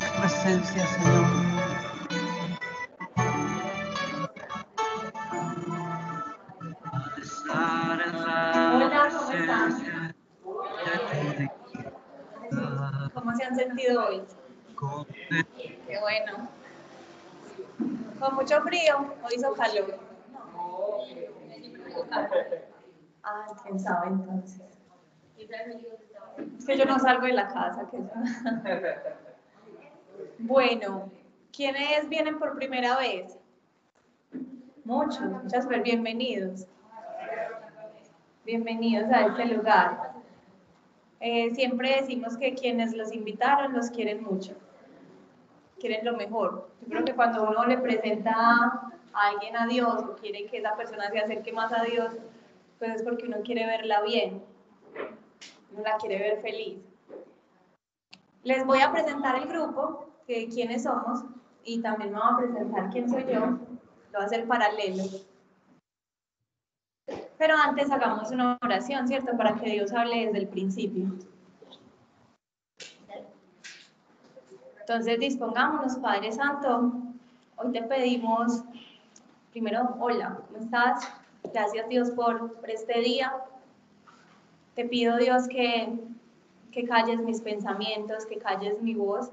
tu presencia, Señor. Estar en la Hola, ¿cómo están? presencia de ti, ¿Cómo se han sentido hoy? Qué bueno. Con mucho frío, hoy hizo calor. Ah, quién sabe entonces. Es que yo no salgo de la casa. que- Bueno, ¿quiénes vienen por primera vez? Muchos, muchas ver bienvenidos. Bienvenidos a este lugar. Eh, siempre decimos que quienes los invitaron los quieren mucho, quieren lo mejor. Yo creo que cuando uno le presenta a alguien a Dios o quiere que esa persona se acerque más a Dios, pues es porque uno quiere verla bien, uno la quiere ver feliz. Les voy a presentar el grupo, que quiénes somos, y también me voy a presentar quién soy yo. Lo voy a hacer paralelo. Pero antes hagamos una oración, ¿cierto? Para que Dios hable desde el principio. Entonces dispongámonos, Padre Santo. Hoy te pedimos, primero, hola, ¿cómo estás? Gracias Dios por, por este día. Te pido Dios que, que calles mis pensamientos, que calles mi voz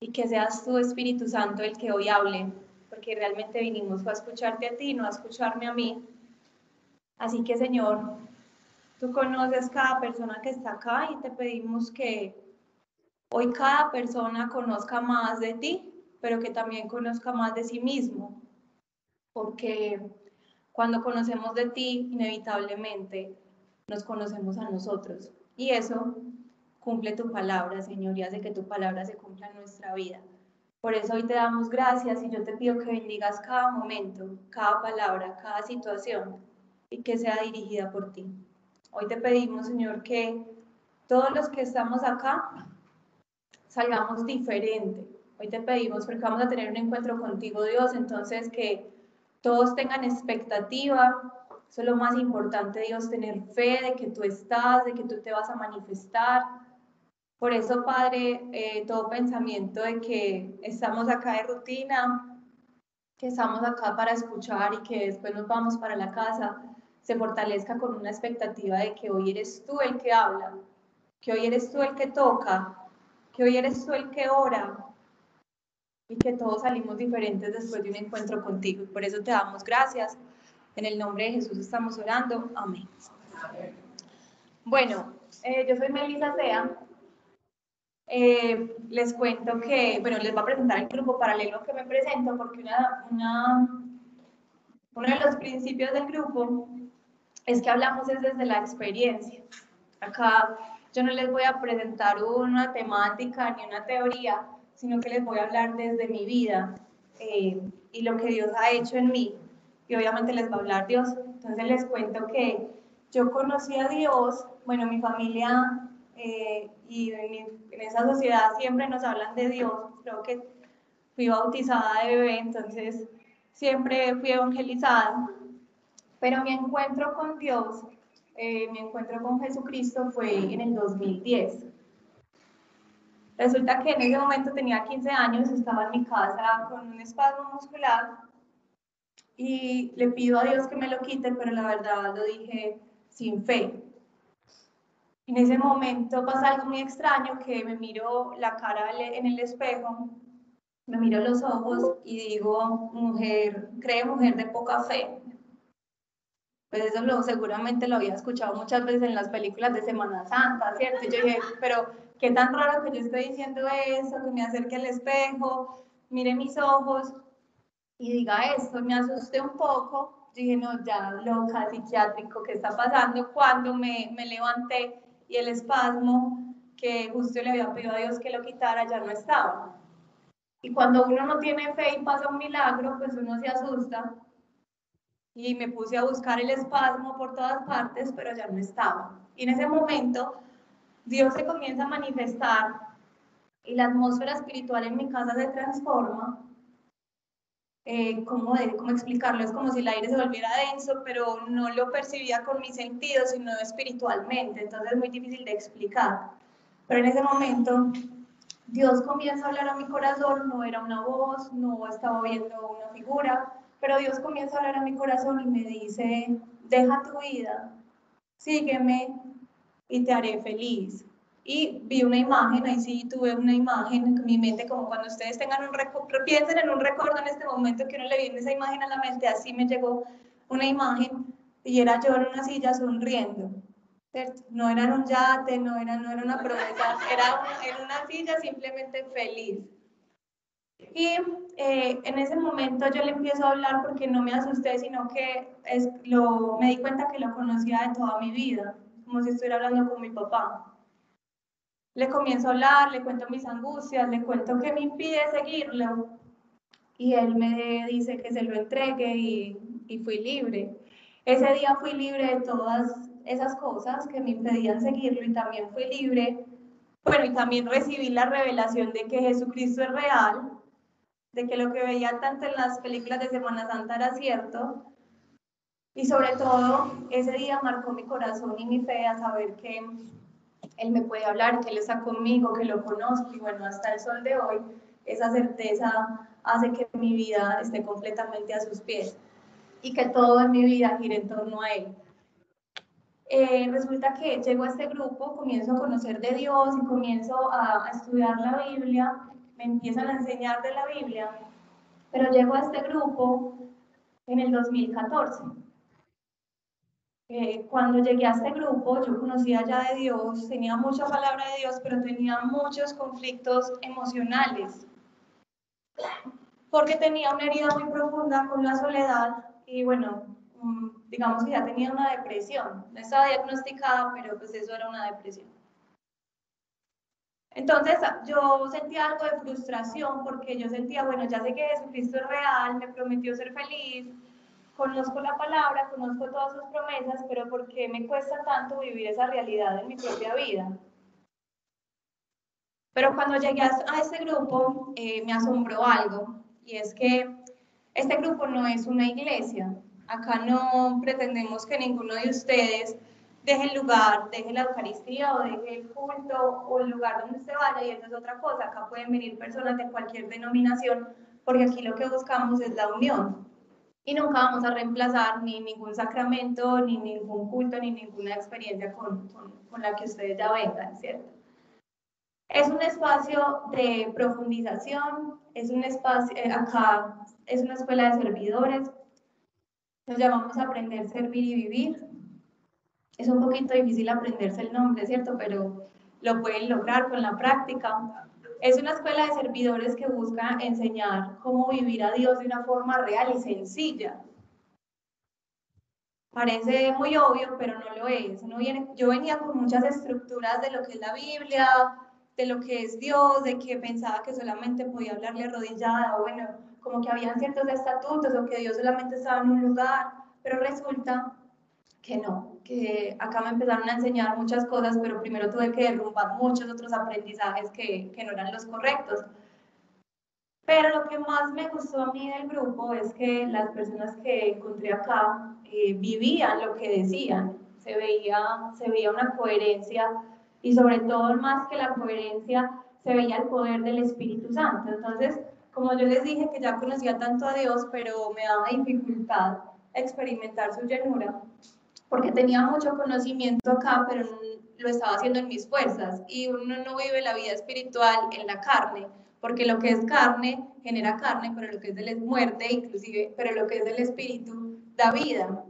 y que seas tu Espíritu Santo el que hoy hable, porque realmente vinimos a escucharte a ti, no a escucharme a mí. Así que Señor, tú conoces cada persona que está acá y te pedimos que hoy cada persona conozca más de ti, pero que también conozca más de sí mismo, porque cuando conocemos de ti, inevitablemente nos conocemos a nosotros. Y eso cumple tu palabra, Señor, y hace que tu palabra se cumpla en nuestra vida. Por eso hoy te damos gracias y yo te pido que bendigas cada momento, cada palabra, cada situación y que sea dirigida por ti. Hoy te pedimos, Señor, que todos los que estamos acá salgamos diferente. Hoy te pedimos porque vamos a tener un encuentro contigo, Dios, entonces que todos tengan expectativa. Eso es lo más importante, Dios, tener fe de que tú estás, de que tú te vas a manifestar. Por eso, Padre, eh, todo pensamiento de que estamos acá de rutina, que estamos acá para escuchar y que después nos vamos para la casa, se fortalezca con una expectativa de que hoy eres tú el que habla, que hoy eres tú el que toca, que hoy eres tú el que ora y que todos salimos diferentes después de un encuentro contigo. Por eso te damos gracias. En el nombre de Jesús estamos orando. Amén. Bueno, eh, yo soy Melissa Sea. Eh, les cuento que, bueno, les voy a presentar el grupo paralelo que me presento porque una, una, uno de los principios del grupo es que hablamos es desde la experiencia. Acá yo no les voy a presentar una temática ni una teoría, sino que les voy a hablar desde mi vida eh, y lo que Dios ha hecho en mí. Y obviamente les va a hablar Dios. Entonces les cuento que yo conocí a Dios, bueno, mi familia eh, y en, esa sociedad siempre nos hablan de Dios. Creo que fui bautizada de bebé, entonces siempre fui evangelizada. Pero mi encuentro con Dios, eh, mi encuentro con Jesucristo fue en el 2010. Resulta que en ese momento tenía 15 años, estaba en mi casa con un espasmo muscular y le pido a Dios que me lo quite, pero la verdad lo dije sin fe. En ese momento pasa algo muy extraño que me miro la cara en el espejo, me miro los ojos y digo, mujer, cree mujer de poca fe. Pues eso lo, seguramente lo había escuchado muchas veces en las películas de Semana Santa, ¿cierto? Yo dije, pero qué tan raro que yo estoy diciendo eso, que me acerque al espejo, mire mis ojos y diga esto, me asusté un poco. Dije, no, ya loca, psiquiátrico, ¿qué está pasando? Cuando me, me levanté y el espasmo que justo le había pedido a Dios que lo quitara ya no estaba. Y cuando uno no tiene fe y pasa un milagro, pues uno se asusta. Y me puse a buscar el espasmo por todas partes, pero ya no estaba. Y en ese momento, Dios se comienza a manifestar y la atmósfera espiritual en mi casa se transforma. Eh, ¿cómo, de, ¿Cómo explicarlo? Es como si el aire se volviera denso, pero no lo percibía con mis sentidos, sino espiritualmente. Entonces es muy difícil de explicar. Pero en ese momento Dios comienza a hablar a mi corazón, no era una voz, no estaba viendo una figura, pero Dios comienza a hablar a mi corazón y me dice, deja tu vida, sígueme y te haré feliz. Y vi una imagen, ahí sí tuve una imagen en mi mente, como cuando ustedes tengan un recuerdo, piensen en un recuerdo en este momento que uno le viene esa imagen a la mente, así me llegó una imagen y era yo en una silla sonriendo. ¿cierto? No era en un yate, no era, no era una promesa, era en una silla simplemente feliz. Y eh, en ese momento yo le empiezo a hablar porque no me asusté, sino que es, lo, me di cuenta que lo conocía de toda mi vida, como si estuviera hablando con mi papá. Le comienzo a hablar, le cuento mis angustias, le cuento qué me impide seguirlo. Y él me dice que se lo entregue y, y fui libre. Ese día fui libre de todas esas cosas que me impedían seguirlo y también fui libre. Bueno, y también recibí la revelación de que Jesucristo es real, de que lo que veía tanto en las películas de Semana Santa era cierto. Y sobre todo, ese día marcó mi corazón y mi fe a saber que Él me puede hablar, que Él está conmigo, que lo conozco. Y bueno, hasta el sol de hoy, esa certeza hace que mi vida esté completamente a sus pies y que todo en mi vida gire en torno a Él. Eh, resulta que llego a este grupo, comienzo a conocer de Dios y comienzo a, a estudiar la Biblia me empiezan a enseñar de la Biblia, pero llego a este grupo en el 2014. Eh, cuando llegué a este grupo, yo conocía ya de Dios, tenía mucha palabra de Dios, pero tenía muchos conflictos emocionales, porque tenía una herida muy profunda con la soledad y bueno, mm, digamos que ya tenía una depresión. No estaba diagnosticada, pero pues eso era una depresión. Entonces yo sentía algo de frustración porque yo sentía, bueno, ya sé que Jesucristo es real, me prometió ser feliz, conozco la palabra, conozco todas sus promesas, pero ¿por qué me cuesta tanto vivir esa realidad en mi propia vida? Pero cuando llegué a este grupo eh, me asombró algo y es que este grupo no es una iglesia. Acá no pretendemos que ninguno de ustedes deje el lugar, deje la Eucaristía o deje el culto o el lugar donde se vaya y eso es otra cosa. Acá pueden venir personas de cualquier denominación porque aquí lo que buscamos es la unión. Y nunca vamos a reemplazar ni ningún sacramento, ni ningún culto, ni ninguna experiencia con, con, con la que ustedes ya vengan, ¿cierto? Es un espacio de profundización, es un espacio, eh, acá es una escuela de servidores, nos llamamos Aprender, Servir y Vivir, es un poquito difícil aprenderse el nombre, ¿cierto? Pero lo pueden lograr con la práctica. Es una escuela de servidores que busca enseñar cómo vivir a Dios de una forma real y sencilla. Parece muy obvio, pero no lo es. yo venía con muchas estructuras de lo que es la Biblia, de lo que es Dios, de que pensaba que solamente podía hablarle arrodillada, o bueno, como que habían ciertos estatutos o que Dios solamente estaba en un lugar, pero resulta que no, que acá me empezaron a enseñar muchas cosas, pero primero tuve que derrumbar muchos otros aprendizajes que, que no eran los correctos. Pero lo que más me gustó a mí del grupo es que las personas que encontré acá eh, vivían lo que decían, se veía, se veía una coherencia y sobre todo más que la coherencia, se veía el poder del Espíritu Santo. Entonces, como yo les dije que ya conocía tanto a Dios, pero me daba dificultad experimentar su llenura, porque tenía mucho conocimiento acá, pero lo estaba haciendo en mis fuerzas. Y uno no vive la vida espiritual en la carne, porque lo que es carne genera carne, pero lo que es del muerte, inclusive, pero lo que es del espíritu da vida.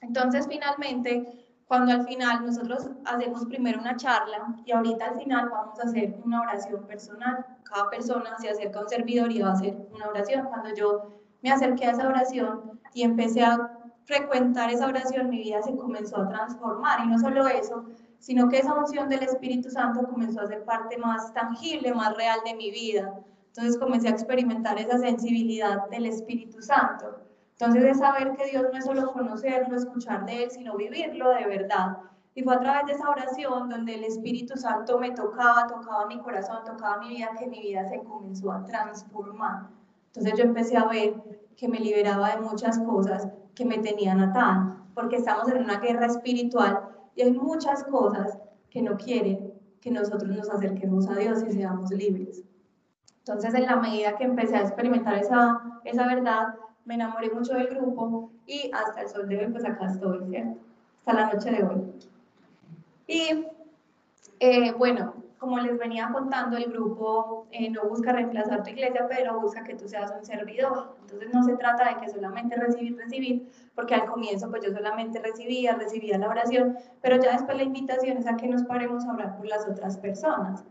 Entonces, finalmente, cuando al final nosotros hacemos primero una charla y ahorita al final vamos a hacer una oración personal. Cada persona se acerca a un servidor y va a hacer una oración. Cuando yo me acerqué a esa oración y empecé a frecuentar esa oración, mi vida se comenzó a transformar. Y no solo eso, sino que esa unción del Espíritu Santo comenzó a ser parte más tangible, más real de mi vida. Entonces comencé a experimentar esa sensibilidad del Espíritu Santo. Entonces es saber que Dios no es solo conocerlo, escuchar de Él, sino vivirlo de verdad. Y fue a través de esa oración donde el Espíritu Santo me tocaba, tocaba mi corazón, tocaba mi vida, que mi vida se comenzó a transformar. Entonces yo empecé a ver que me liberaba de muchas cosas que me tenían atada, porque estamos en una guerra espiritual y hay muchas cosas que no quieren que nosotros nos acerquemos a Dios y seamos libres. Entonces, en la medida que empecé a experimentar esa, esa verdad, me enamoré mucho del grupo y hasta el sol de hoy, pues acá estoy, ¿cierto? Hasta la noche de hoy. Y eh, bueno, como les venía contando, el grupo eh, no busca reemplazar tu iglesia, pero busca que tú seas un servidor. Entonces no se trata de que solamente recibir, recibir, porque al comienzo pues yo solamente recibía, recibía la oración, pero ya después la invitación es a que nos paremos a orar por las otras personas.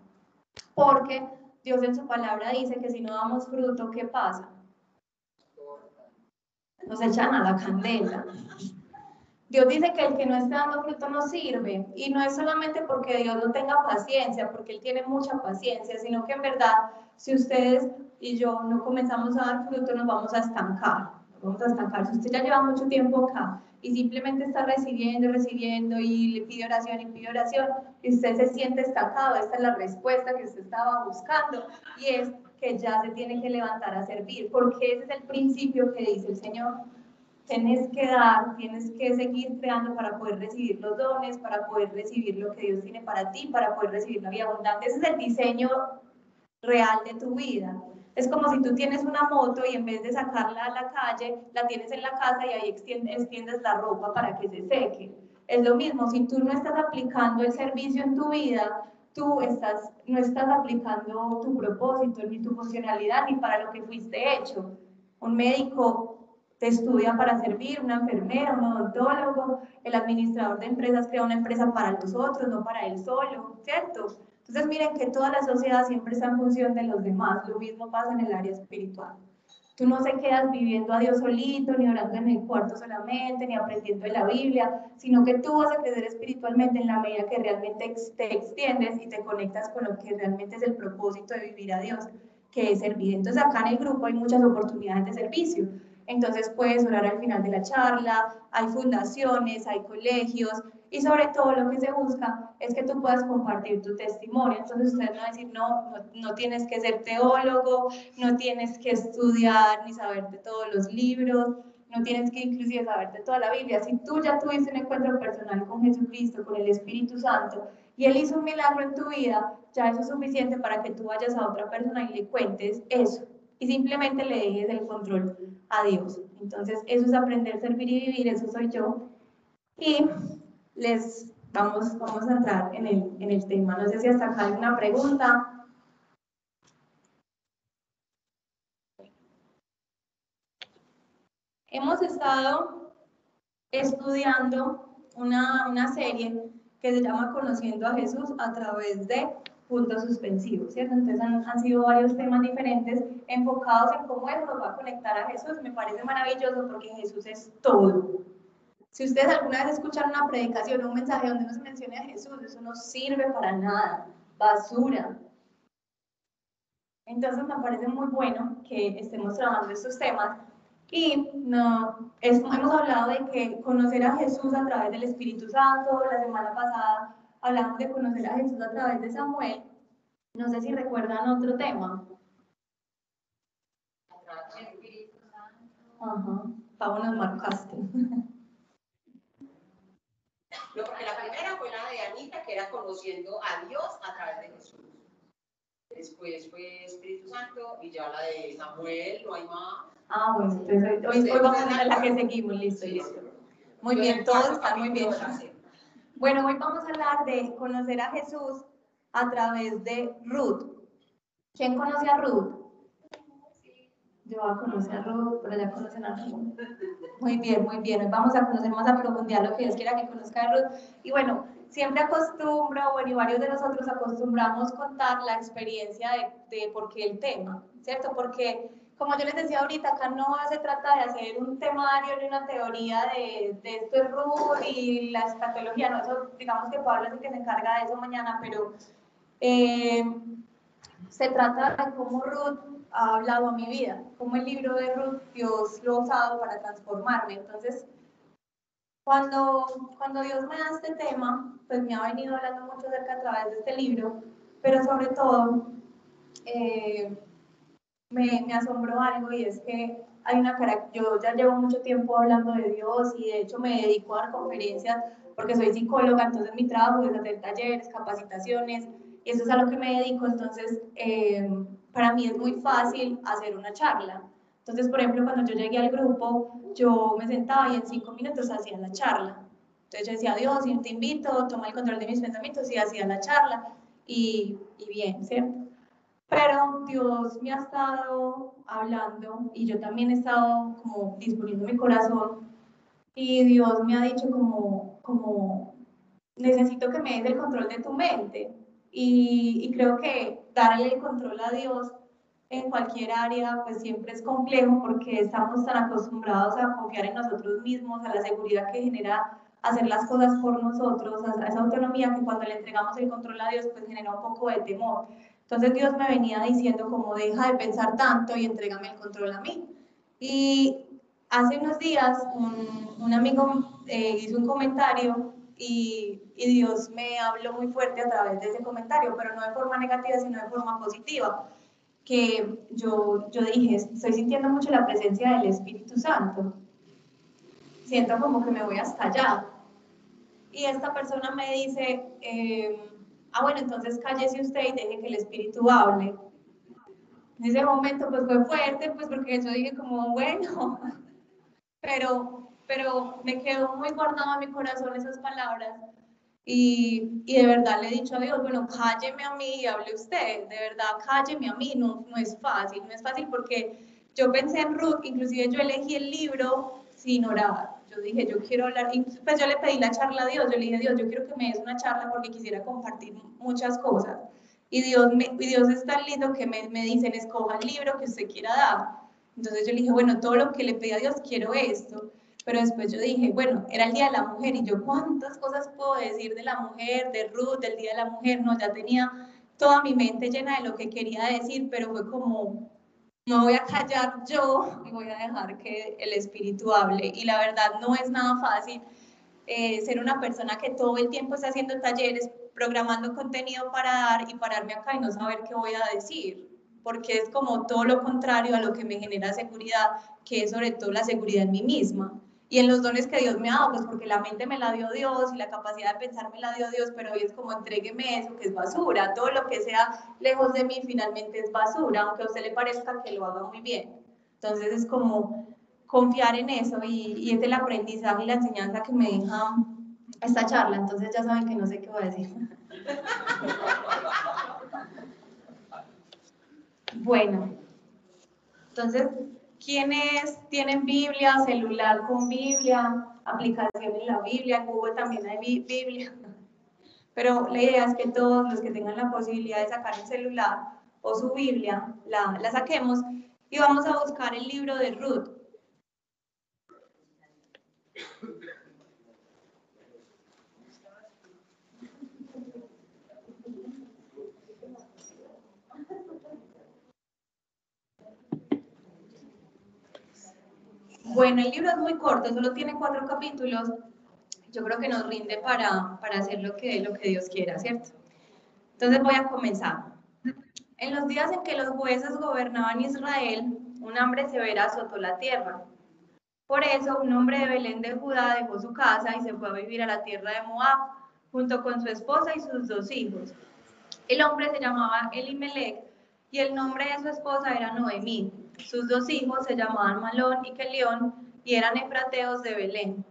Porque Dios en su palabra dice que si no damos fruto, ¿qué pasa? Nos echan a la candela. Dios dice que el que no está dando fruto no sirve. Y no es solamente porque Dios no tenga paciencia, porque Él tiene mucha paciencia, sino que en verdad, si ustedes y yo no comenzamos a dar fruto, nos vamos a estancar. Nos vamos a estancar. Si usted ya lleva mucho tiempo acá y simplemente está recibiendo, recibiendo y le pide oración y pide oración, y usted se siente estancado, esta es la respuesta que usted estaba buscando. Y es que ya se tiene que levantar a servir, porque ese es el principio que dice el Señor tienes que dar, tienes que seguir creando para poder recibir los dones, para poder recibir lo que Dios tiene para ti, para poder recibir la vida abundante. Ese es el diseño real de tu vida. Es como si tú tienes una moto y en vez de sacarla a la calle, la tienes en la casa y ahí extiendes la ropa para que se seque. Es lo mismo, si tú no estás aplicando el servicio en tu vida, tú estás, no estás aplicando tu propósito, ni tu funcionalidad, ni para lo que fuiste hecho. Un médico te estudia para servir, una enfermera, un odontólogo, el administrador de empresas crea una empresa para los otros, no para él solo, ¿cierto? Entonces miren que toda la sociedad siempre está en función de los demás, lo mismo pasa en el área espiritual. Tú no se quedas viviendo a Dios solito, ni orando en el cuarto solamente, ni aprendiendo de la Biblia, sino que tú vas a crecer espiritualmente en la medida que realmente te extiendes y te conectas con lo que realmente es el propósito de vivir a Dios, que es servir. Entonces acá en el grupo hay muchas oportunidades de servicio. Entonces puedes orar al final de la charla, hay fundaciones, hay colegios y sobre todo lo que se busca es que tú puedas compartir tu testimonio. Entonces ustedes no van a decir, no, no, tienes que ser teólogo, no tienes que estudiar ni saberte todos los libros, no tienes que inclusive saberte toda la Biblia. Si tú ya tuviste un encuentro personal con Jesucristo, con el Espíritu Santo, y Él hizo un milagro en tu vida, ya eso es suficiente para que tú vayas a otra persona y le cuentes eso y simplemente le dejes el control a Dios. Entonces, eso es aprender, servir y vivir, eso soy yo. Y les vamos, vamos a entrar en el, en el tema. No sé si hasta acá hay una pregunta. Hemos estado estudiando una, una serie que se llama Conociendo a Jesús a través de puntos suspensivos, ¿cierto? Entonces han, sido varios temas diferentes enfocados en cómo nos va a conectar a Jesús. Me parece maravilloso porque Jesús es todo. Si ustedes alguna vez escuchan una predicación o un mensaje donde no se mencione a Jesús, eso no sirve para nada, basura. Entonces me parece muy bueno que estemos trabajando estos temas y no, hemos hablado de que conocer a Jesús a través del Espíritu Santo, la semana pasada hablamos de conocer a Jesús a través de Samuel. No sé si recuerdan otro tema. Ajá, Pablo nos marcaste. No, porque la primera fue la de Anita, que era conociendo a Dios a través de Jesús. Después fue Espíritu Santo y ya la de Samuel, no hay más. Ah, bueno, entonces hoy, hoy vamos a la que seguimos, listo, listo. Muy bien, todos están muy bien. Bueno, hoy vamos a hablar de conocer a Jesús a través de Ruth. ¿Quién conoce a Ruth? Yo voy a conocer a Ruth, pero ya conocen a Ruth. Muy bien, muy bien. Hoy vamos a conocer más a profundidad lo que Dios quiera que conozca a Ruth. Y bueno, siempre acostumbro, bueno, y varios de nosotros acostumbramos contar la experiencia de, de por qué el tema, ¿cierto? Porque como yo les decía ahorita, acá no se trata de hacer un temario ni una teoría de, de esto es Ruth y la escatología, no, eso digamos que Pablo es el que se encarga de eso mañana, pero eh, se trata de cómo Ruth ha hablado a mi vida, cómo el libro de Ruth Dios lo ha usado para transformarme. Entonces, cuando, cuando Dios me da este tema, pues me ha venido hablando mucho acerca a través de este libro, pero sobre todo... Eh, me, me asombró algo y es que hay una cara, yo ya llevo mucho tiempo hablando de Dios y de hecho me dedico a dar conferencias porque soy psicóloga, entonces mi trabajo es hacer talleres, capacitaciones y eso es a lo que me dedico, entonces eh, para mí es muy fácil hacer una charla. Entonces, por ejemplo, cuando yo llegué al grupo, yo me sentaba y en cinco minutos hacía la charla. Entonces yo decía, Dios, te invito, toma el control de mis pensamientos y hacía la charla y, y bien, ¿cierto? Pero Dios me ha estado hablando y yo también he estado como disponiendo mi corazón y Dios me ha dicho como, como necesito que me des el control de tu mente y, y creo que darle el control a Dios en cualquier área pues siempre es complejo porque estamos tan acostumbrados a confiar en nosotros mismos, a la seguridad que genera hacer las cosas por nosotros, a esa autonomía que cuando le entregamos el control a Dios pues genera un poco de temor. Entonces Dios me venía diciendo como deja de pensar tanto y entrégame el control a mí. Y hace unos días un, un amigo eh, hizo un comentario y, y, Dios me habló muy fuerte a través de ese comentario, pero no de forma negativa, sino de forma positiva. Que yo, yo dije, estoy sintiendo mucho la presencia del Espíritu Santo. Siento como que me voy hasta allá. Y esta persona me dice, eh, ah, bueno, entonces cállese usted y deje que el Espíritu hable. En ese momento pues fue fuerte, pues porque yo dije como, bueno, pero, pero me quedó muy guardado en mi corazón esas palabras. Y, y, de verdad le he dicho a Dios, bueno, cálleme a mí y hable usted, de verdad, cálleme a mí, no, no es fácil, no es fácil porque yo pensé en Ruth, inclusive yo elegí el libro sin orar, yo dije, yo quiero hablar, y pues yo le pedí la charla a Dios, yo le dije, Dios, yo quiero que me des una charla porque quisiera compartir muchas cosas. Y Dios, me, y Dios es tan lindo que me, me dicen, escoja el libro que usted quiera dar. Entonces yo le dije, bueno, todo lo que le pedí a Dios, quiero esto. Pero después yo dije, bueno, era el Día de la Mujer y yo cuántas cosas puedo decir de la mujer, de Ruth, del Día de la Mujer. No, ya tenía toda mi mente llena de lo que quería decir, pero fue como, no voy a callar yo voy a dejar que el espíritu hable. Y la verdad no es nada fácil eh, ser una persona que todo el tiempo está haciendo talleres, programando contenido para dar y pararme acá y no saber qué voy a decir, porque es como todo lo contrario a lo que me genera seguridad, que es sobre todo la seguridad en mí misma y en los dones que Dios me ha dado, pues porque la mente me la dio Dios y la capacidad de pensar me la dio Dios, pero hoy es como entrégueme eso que es basura, todo lo que sea lejos de mí finalmente es basura, aunque a usted le parezca que lo haga muy bien. Entonces es como confiar en eso y, y es el aprendizaje y la enseñanza que me deja esta charla, entonces ya saben que no sé qué voy a decir. bueno, entonces ¿Quiénes tienen Biblia, celular con Biblia, aplicación en la Biblia, en Google también hay Biblia? Pero la idea es que todos los que tengan la posibilidad de sacar el celular o su Biblia, la, la saquemos y vamos a buscar el libro de Ruth. Bueno, el libro es muy corto, solo tiene cuatro capítulos. Yo creo que nos rinde para, para hacer lo que, lo que Dios quiera, ¿cierto? Entonces voy a comenzar. En los días en que los jueces gobernaban Israel, un hambre severa azotó la tierra. Por eso, un hombre de Belén de Judá dejó su casa y se fue a vivir a la tierra de Moab, junto con su esposa y sus dos hijos. El hombre se llamaba Elimelech y el nombre de su esposa era Noemí. Sus dos hijos se llamaban Malón y Kelión y eran efrateos de Belén.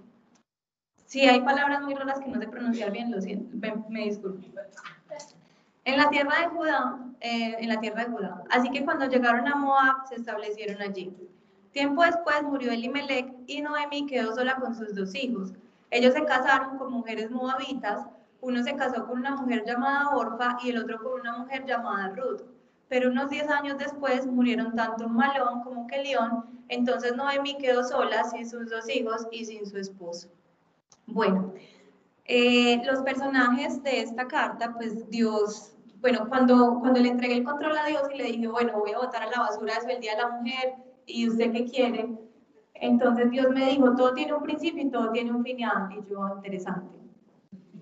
Si hay palabras muy raras que no sé pronunciar bien, lo siento, me, disculpo. En la tierra de Judá, eh, en la tierra de Judá. Así que cuando llegaron a Moab, se establecieron allí. Tiempo después murió Elimelech y Noemi quedó sola con sus dos hijos. Ellos se casaron con mujeres moabitas. Uno se casó con una mujer llamada Orfa y el otro con una mujer llamada Ruth pero unos 10 años después murieron tanto Malón como Kelión, entonces Noemi quedó sola sin sus dos hijos y sin su esposo. Bueno, eh, los personajes de esta carta, pues Dios, bueno, cuando, cuando le entregué el control a Dios y le dije, bueno, voy a votar a la basura eso el Día de la Mujer, y usted qué quiere, entonces Dios me dijo, todo tiene un principio y todo tiene un final, y yo, interesante.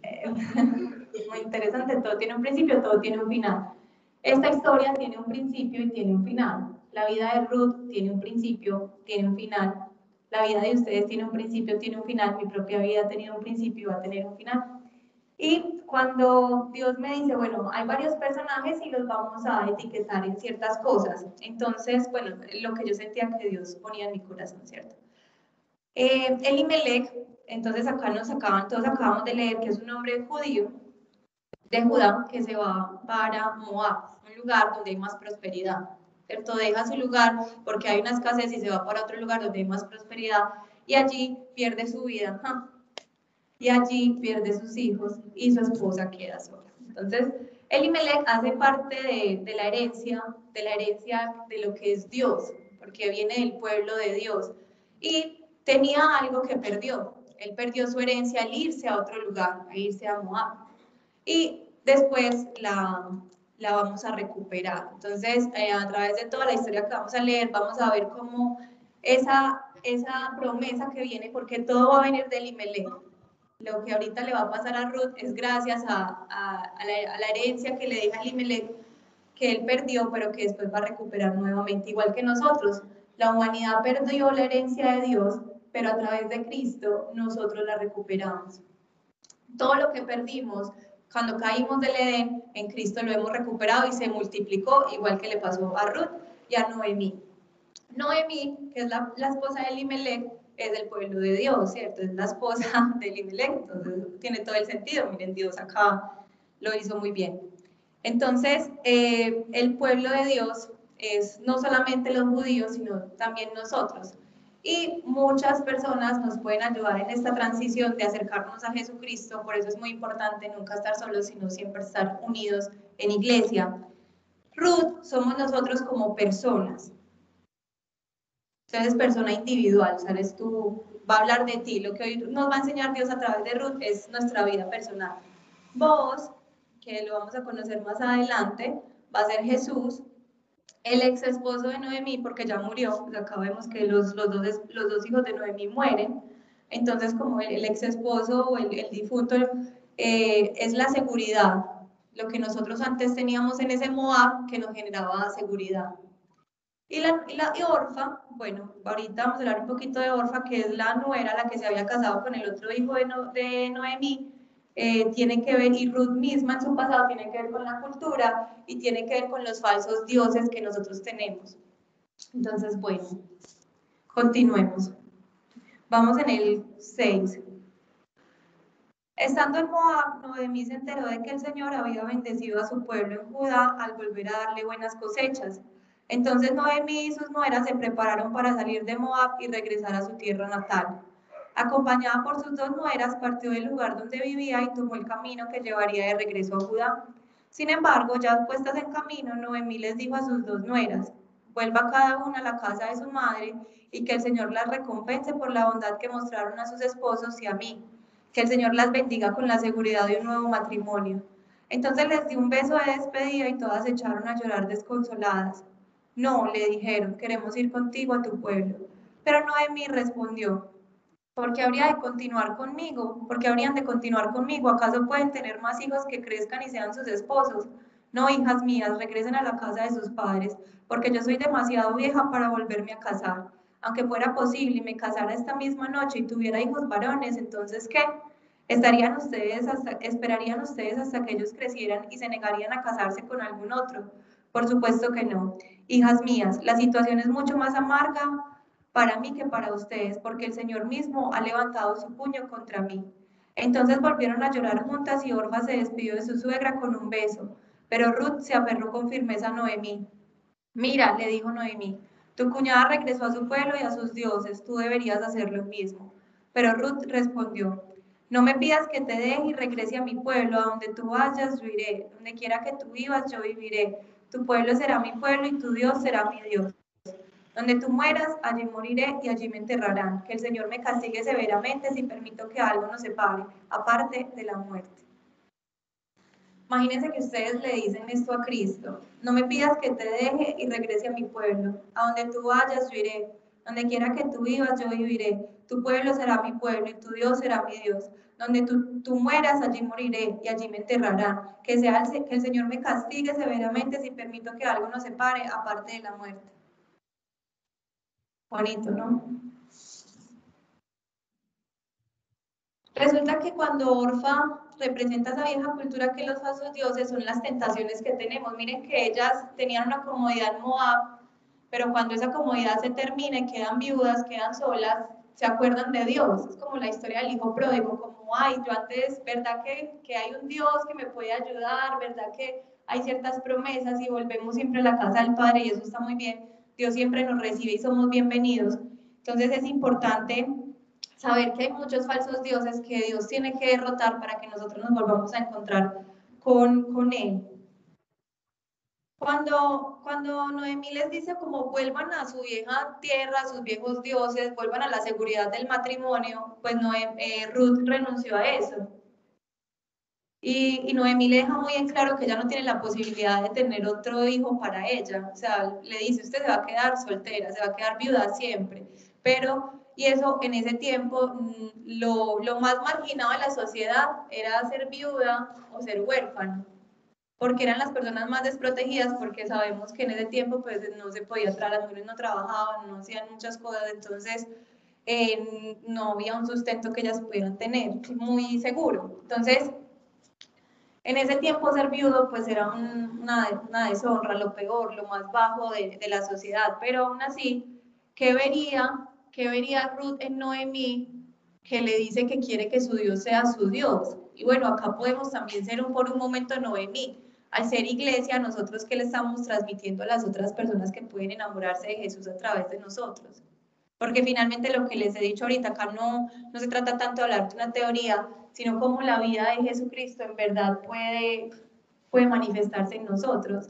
Eh, muy interesante, todo tiene un principio, todo tiene un final. Esta historia tiene un principio y tiene un final. La vida de Ruth tiene un principio, tiene un final. La vida de ustedes tiene un principio, tiene un final. Mi propia vida ha tenido un principio y va a tener un final. Y cuando Dios me dice, bueno, hay varios personajes y los vamos a etiquetar en ciertas cosas. Entonces, bueno, lo que yo sentía que Dios ponía en mi corazón, ¿cierto? Eh, Elimelech, entonces acá nos acaban, todos acabamos de leer que es un hombre judío, de Judá, que se va para Moab, un lugar donde hay más prosperidad, ¿cierto? Deja su lugar porque hay una escasez y se va para otro lugar donde hay más prosperidad y allí pierde su vida. Y allí pierde sus hijos y su esposa queda sola. Entonces, Elimelech hace parte de, de la herencia, de la herencia de lo que es Dios, porque viene del pueblo de Dios. Y tenía algo que perdió. Él perdió su herencia al irse a otro lugar, a irse a Moab. Y después la, la vamos a recuperar. Entonces, eh, a través de toda la historia que vamos a leer, vamos a ver cómo esa, esa promesa que viene, porque todo va a venir del Elimelech. Lo que ahorita le va a pasar a Ruth es gracias a, a, a, la, a la, herencia que le deja Elimelech, que él perdió, pero que después va a recuperar nuevamente, igual que nosotros. La humanidad perdió la herencia de Dios, pero a través de Cristo nosotros la recuperamos. Todo lo que perdimos cuando caímos del Edén, en Cristo lo hemos recuperado y se multiplicó, igual que le pasó a Ruth y a Noemí. Noemí, que es la, la esposa de Elimelech, es del pueblo de Dios, ¿cierto? Es la esposa de Elimelech, entonces tiene todo el sentido. Miren, Dios acá lo hizo muy bien. Entonces, eh, el pueblo de Dios es no solamente los judíos, sino también nosotros. Y muchas personas nos pueden ayudar en esta transición de acercarnos a Jesucristo, por eso es muy importante nunca estar solos, sino siempre estar unidos en iglesia. Ruth somos nosotros como personas. Entonces, persona individual, ¿sabes? Tú, va a hablar de ti. Lo que hoy nos va a enseñar Dios a través de Ruth es nuestra vida personal. Vos, que lo vamos a conocer más adelante, va a ser Jesús, el ex esposo de Noemí, porque ya murió, pues acá vemos que los, los, dos, los dos hijos de Noemí mueren, entonces como el, el ex esposo o el, el difunto eh, es la seguridad, lo que nosotros antes teníamos en ese Moab que nos generaba seguridad. Y la, y la y Orfa, bueno, ahorita vamos a hablar un poquito de Orfa, que es la nuera, la que se había casado con el otro hijo de, no, de Noemí, eh, tiene que ver, y Ruth misma en su pasado tiene que ver con la cultura y tiene que ver con los falsos dioses que nosotros tenemos. Entonces, bueno, continuemos. Vamos en el 6. Estando en Moab, Noemí se enteró de que el Señor había bendecido a su pueblo en Judá al volver a darle buenas cosechas. Entonces Noemí y sus nueras se prepararon para salir de Moab y regresar a su tierra natal. Acompañada por sus dos nueras, partió del lugar donde vivía y tomó el camino que llevaría de regreso a Judá. Sin embargo, ya puestas en camino, Noemí les dijo a sus dos nueras, vuelva cada una a la casa de su madre y que el Señor las recompense por la bondad que mostraron a sus esposos y a mí. Que el Señor las bendiga con la seguridad de un nuevo matrimonio. Entonces les dio un beso de despedida y todas echaron a llorar desconsoladas. No, le dijeron, queremos ir contigo a tu pueblo. Pero Noemí respondió, ¿por qué habría de continuar conmigo? ¿Por qué habrían de continuar conmigo? ¿Acaso pueden tener más hijos que crezcan y sean sus esposos? No, hijas mías, regresen a la casa de sus padres, porque yo soy demasiado vieja para volverme a casar. Aunque fuera posible y me casara esta misma noche y tuviera hijos varones, entonces ¿qué? ¿Estarían ustedes esperarían ustedes hasta que ellos crecieran y se negarían a casarse con algún otro? Por supuesto que no. Hijas mías, la situación es mucho más amarga para mí que para ustedes, porque el Señor mismo ha levantado su puño contra mí. Entonces volvieron a llorar juntas y Orfa se despidió de su suegra con un beso, pero Ruth se aferró con firmeza a Noemí. Mira, le dijo Noemí, tu cuñada regresó a su pueblo y a sus dioses, tú deberías hacer lo mismo. Pero Ruth respondió, no me pidas que te deje y regrese a mi pueblo, a donde tú vayas yo iré, donde quiera que tú vivas yo viviré, tu pueblo será mi pueblo y tu Dios será mi Dios. Donde tú mueras, allí moriré y allí me enterrarán. Que el Señor me castigue severamente si permito que algo nos separe, aparte de la muerte. Imagínense que ustedes le dicen esto a Cristo. No me pidas que te deje y regrese a mi pueblo. A donde tú vayas, yo iré. Donde quiera que tú vivas, yo viviré. Tu pueblo será mi pueblo y tu Dios será mi Dios. Donde tú, tú mueras, allí moriré y allí me enterrarán. Que, sea el, que el Señor me castigue severamente si permito que algo nos separe, aparte de la muerte. Bonito, ¿no? Resulta que cuando Orfa representa esa vieja cultura que los falsos dioses son las tentaciones que tenemos. Miren que ellas tenían una comodidad en Moab, pero cuando esa comodidad se termina quedan viudas, quedan solas, se acuerdan de Dios. Es como la historia del hijo pródigo, como, ay, yo antes, ¿verdad que, que hay un Dios que me puede ayudar? ¿Verdad que hay ciertas promesas y volvemos siempre a la casa del Padre y eso está muy bien? Dios siempre nos recibe y somos bienvenidos. Entonces es importante saber que hay muchos falsos dioses que Dios tiene que derrotar para que nosotros nos volvamos a encontrar con, con Él. Cuando, cuando Noemí les dice como vuelvan a su vieja tierra, a sus viejos dioses, vuelvan a la seguridad del matrimonio, pues eh, Ruth renunció a eso. Y, y, Noemí le deja muy en claro que ella no tiene la posibilidad de tener otro hijo para ella. O sea, le dice, usted se va a quedar soltera, se va a quedar viuda siempre. Pero y eso en ese tiempo mm, lo, lo, más marginado de la sociedad era ser viuda o ser huérfano, porque eran las personas más desprotegidas, porque sabemos que en ese tiempo pues no se podía traer, las mujeres no trabajaban, no hacían muchas cosas, entonces eh, no había un sustento que ellas pudieran tener muy seguro. Entonces, en ese tiempo ser viudo pues era una, una, deshonra, lo peor, lo más bajo de, de la sociedad, pero aún así, ¿qué vería ¿qué vería Ruth en Noemí que le dice que quiere que su Dios sea su Dios? Y bueno, acá podemos también ser un, por un momento Noemí. Al ser iglesia, nosotros que le estamos transmitiendo a las otras personas que pueden enamorarse de Jesús a través de nosotros. Porque finalmente lo que les he dicho ahorita, acá no, no se trata tanto de hablar de una teoría, sino cómo la vida de Jesucristo en verdad puede, puede manifestarse en nosotros.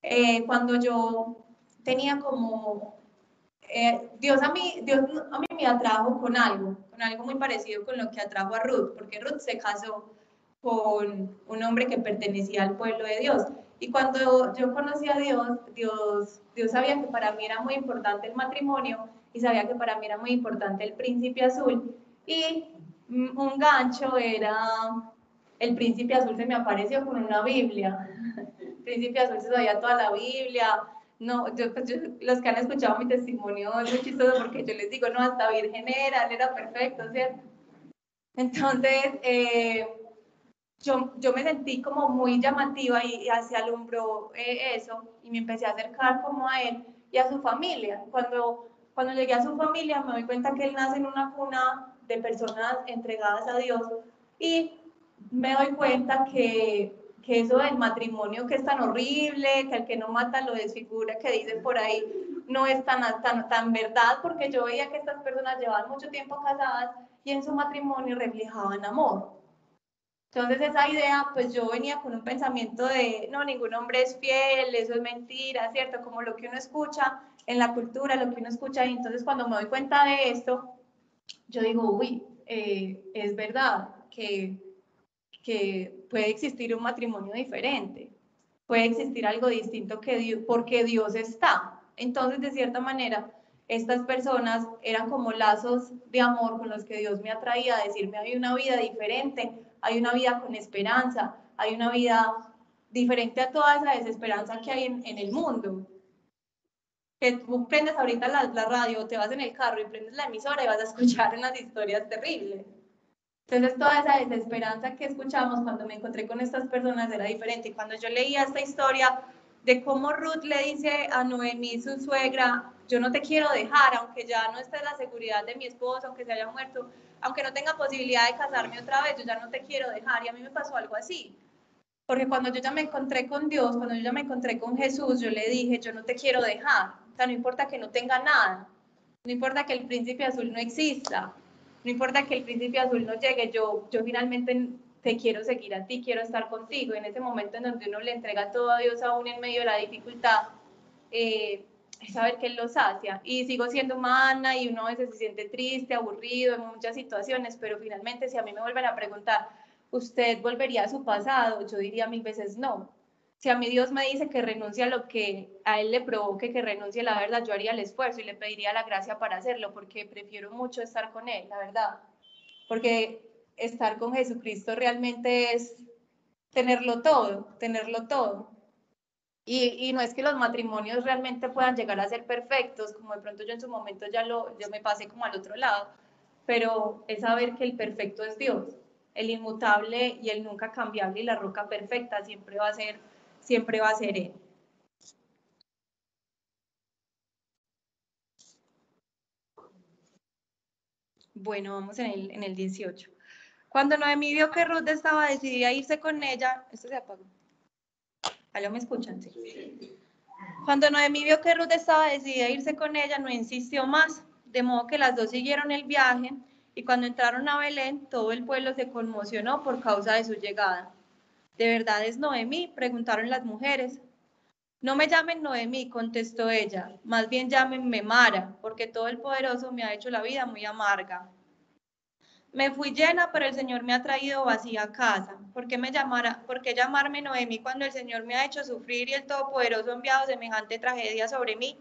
Eh, cuando yo tenía como eh, Dios, a mí, Dios a mí me atrajo con algo, con algo muy parecido con lo que atrajo a Ruth, porque Ruth se casó con un hombre que pertenecía al pueblo de Dios. Y cuando yo conocí a Dios, Dios, Dios sabía que para mí era muy importante el matrimonio y sabía que para mí era muy importante el príncipe azul. Y un gancho era, el príncipe azul se me apareció con una Biblia. El príncipe azul se sabía toda la Biblia, no, pues, yo, los que han escuchado mi testimonio es muy chistoso porque yo les digo, no, hasta virgen era, era perfecto, ¿cierto? Entonces, eh, yo, yo me sentí como muy llamativa y, hacia alumbró eh, eso y me empecé a acercar como a él y a su familia. Cuando, cuando llegué a su familia me doy cuenta que él nace en una cuna de personas entregadas a Dios y me doy cuenta que que eso del matrimonio que es tan horrible, que el que no mata lo desfigura, que dicen por ahí, no es tan, tan, tan verdad, porque yo veía que estas personas llevaban mucho tiempo casadas y en su matrimonio reflejaban amor. Entonces esa idea, pues yo venía con un pensamiento de, no, ningún hombre es fiel, eso es mentira, ¿cierto? Como lo que uno escucha en la cultura, lo que uno escucha. Y entonces cuando me doy cuenta de esto, yo digo, uy, eh, es verdad que que puede existir un matrimonio diferente, puede existir algo distinto que Dios, porque Dios está. Entonces, de cierta manera, estas personas eran como lazos de amor con los que Dios me atraía a decirme, hay una vida diferente, hay una vida con esperanza, hay una vida diferente a toda esa desesperanza que hay en, el mundo. Que tú prendes ahorita la, la radio, te vas en el carro y prendes la emisora y vas a escuchar unas historias terribles entonces toda esa desesperanza que escuchamos cuando me encontré con estas personas era diferente. Y cuando yo leía esta historia de cómo Ruth le dice a Noemí, su suegra, yo no te quiero dejar, aunque ya no esté la seguridad de mi esposo, aunque se haya muerto, aunque no tenga posibilidad de casarme otra vez, yo ya no te quiero dejar. Y a mí me pasó algo así. Porque cuando yo ya me encontré con Dios, cuando yo ya me encontré con Jesús, yo le dije, yo no te quiero dejar. Sea, no importa que no tenga nada, no importa que el príncipe azul no exista, no importa que el príncipe azul no llegue, yo, yo finalmente te quiero seguir a ti, quiero estar contigo. En ese momento en donde uno le entrega todo a Dios aún en medio de la dificultad, eh, es saber que Él lo sacia. Y sigo siendo humana y uno a veces se siente triste, aburrido en muchas situaciones, pero finalmente si a mí me vuelven a preguntar, ¿usted volvería a su pasado? Yo diría mil veces no. Si a mí Dios me dice que renuncie a lo que a Él le provoque que renuncie, la verdad, yo haría el esfuerzo y le pediría la gracia para hacerlo, porque prefiero mucho estar con Él, la verdad. Porque estar con Jesucristo realmente es tenerlo todo, tenerlo todo. Y, y, no es que los matrimonios realmente puedan llegar a ser perfectos, como de pronto yo en su momento ya lo, yo me pasé como al otro lado, pero es saber que el perfecto es Dios, el inmutable y el nunca cambiable y la roca perfecta siempre va a ser, siempre va a ser Él. Bueno, vamos en el, en el 18. Cuando Noemí vio que Ruth estaba decidida a irse con ella, esto se apagó. ¿Aló me escuchan? Sí. Cuando Noemí vio que Ruth estaba decidida a irse con ella, no insistió más, de modo que las dos siguieron el viaje y cuando entraron a Belén, todo el pueblo se conmocionó por causa de su llegada. ¿De verdad es Noemí? preguntaron las mujeres. No me llamen Noemí, contestó ella, más bien llámenme Mara, porque todo el poderoso me ha hecho la vida muy amarga. Me fui llena, pero el Señor me ha traído vacía a casa. ¿Por qué, me llamara, ¿Por qué llamarme Noemí cuando el Señor me ha hecho sufrir y el Todopoderoso ha enviado semejante tragedia sobre mí?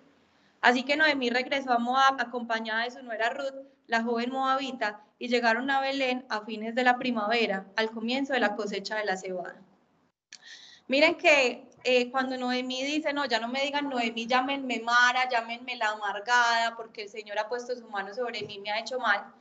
Así que Noemí regresó a Moab acompañada de su nuera Ruth, la joven moabita, y llegaron a Belén a fines de la primavera, al comienzo de la cosecha de la cebada. Miren que eh, cuando Noemí dice, no, ya no me digan Noemí, llámenme Mara, llámenme la amargada, porque el Señor ha puesto su mano sobre mí, me ha hecho mal,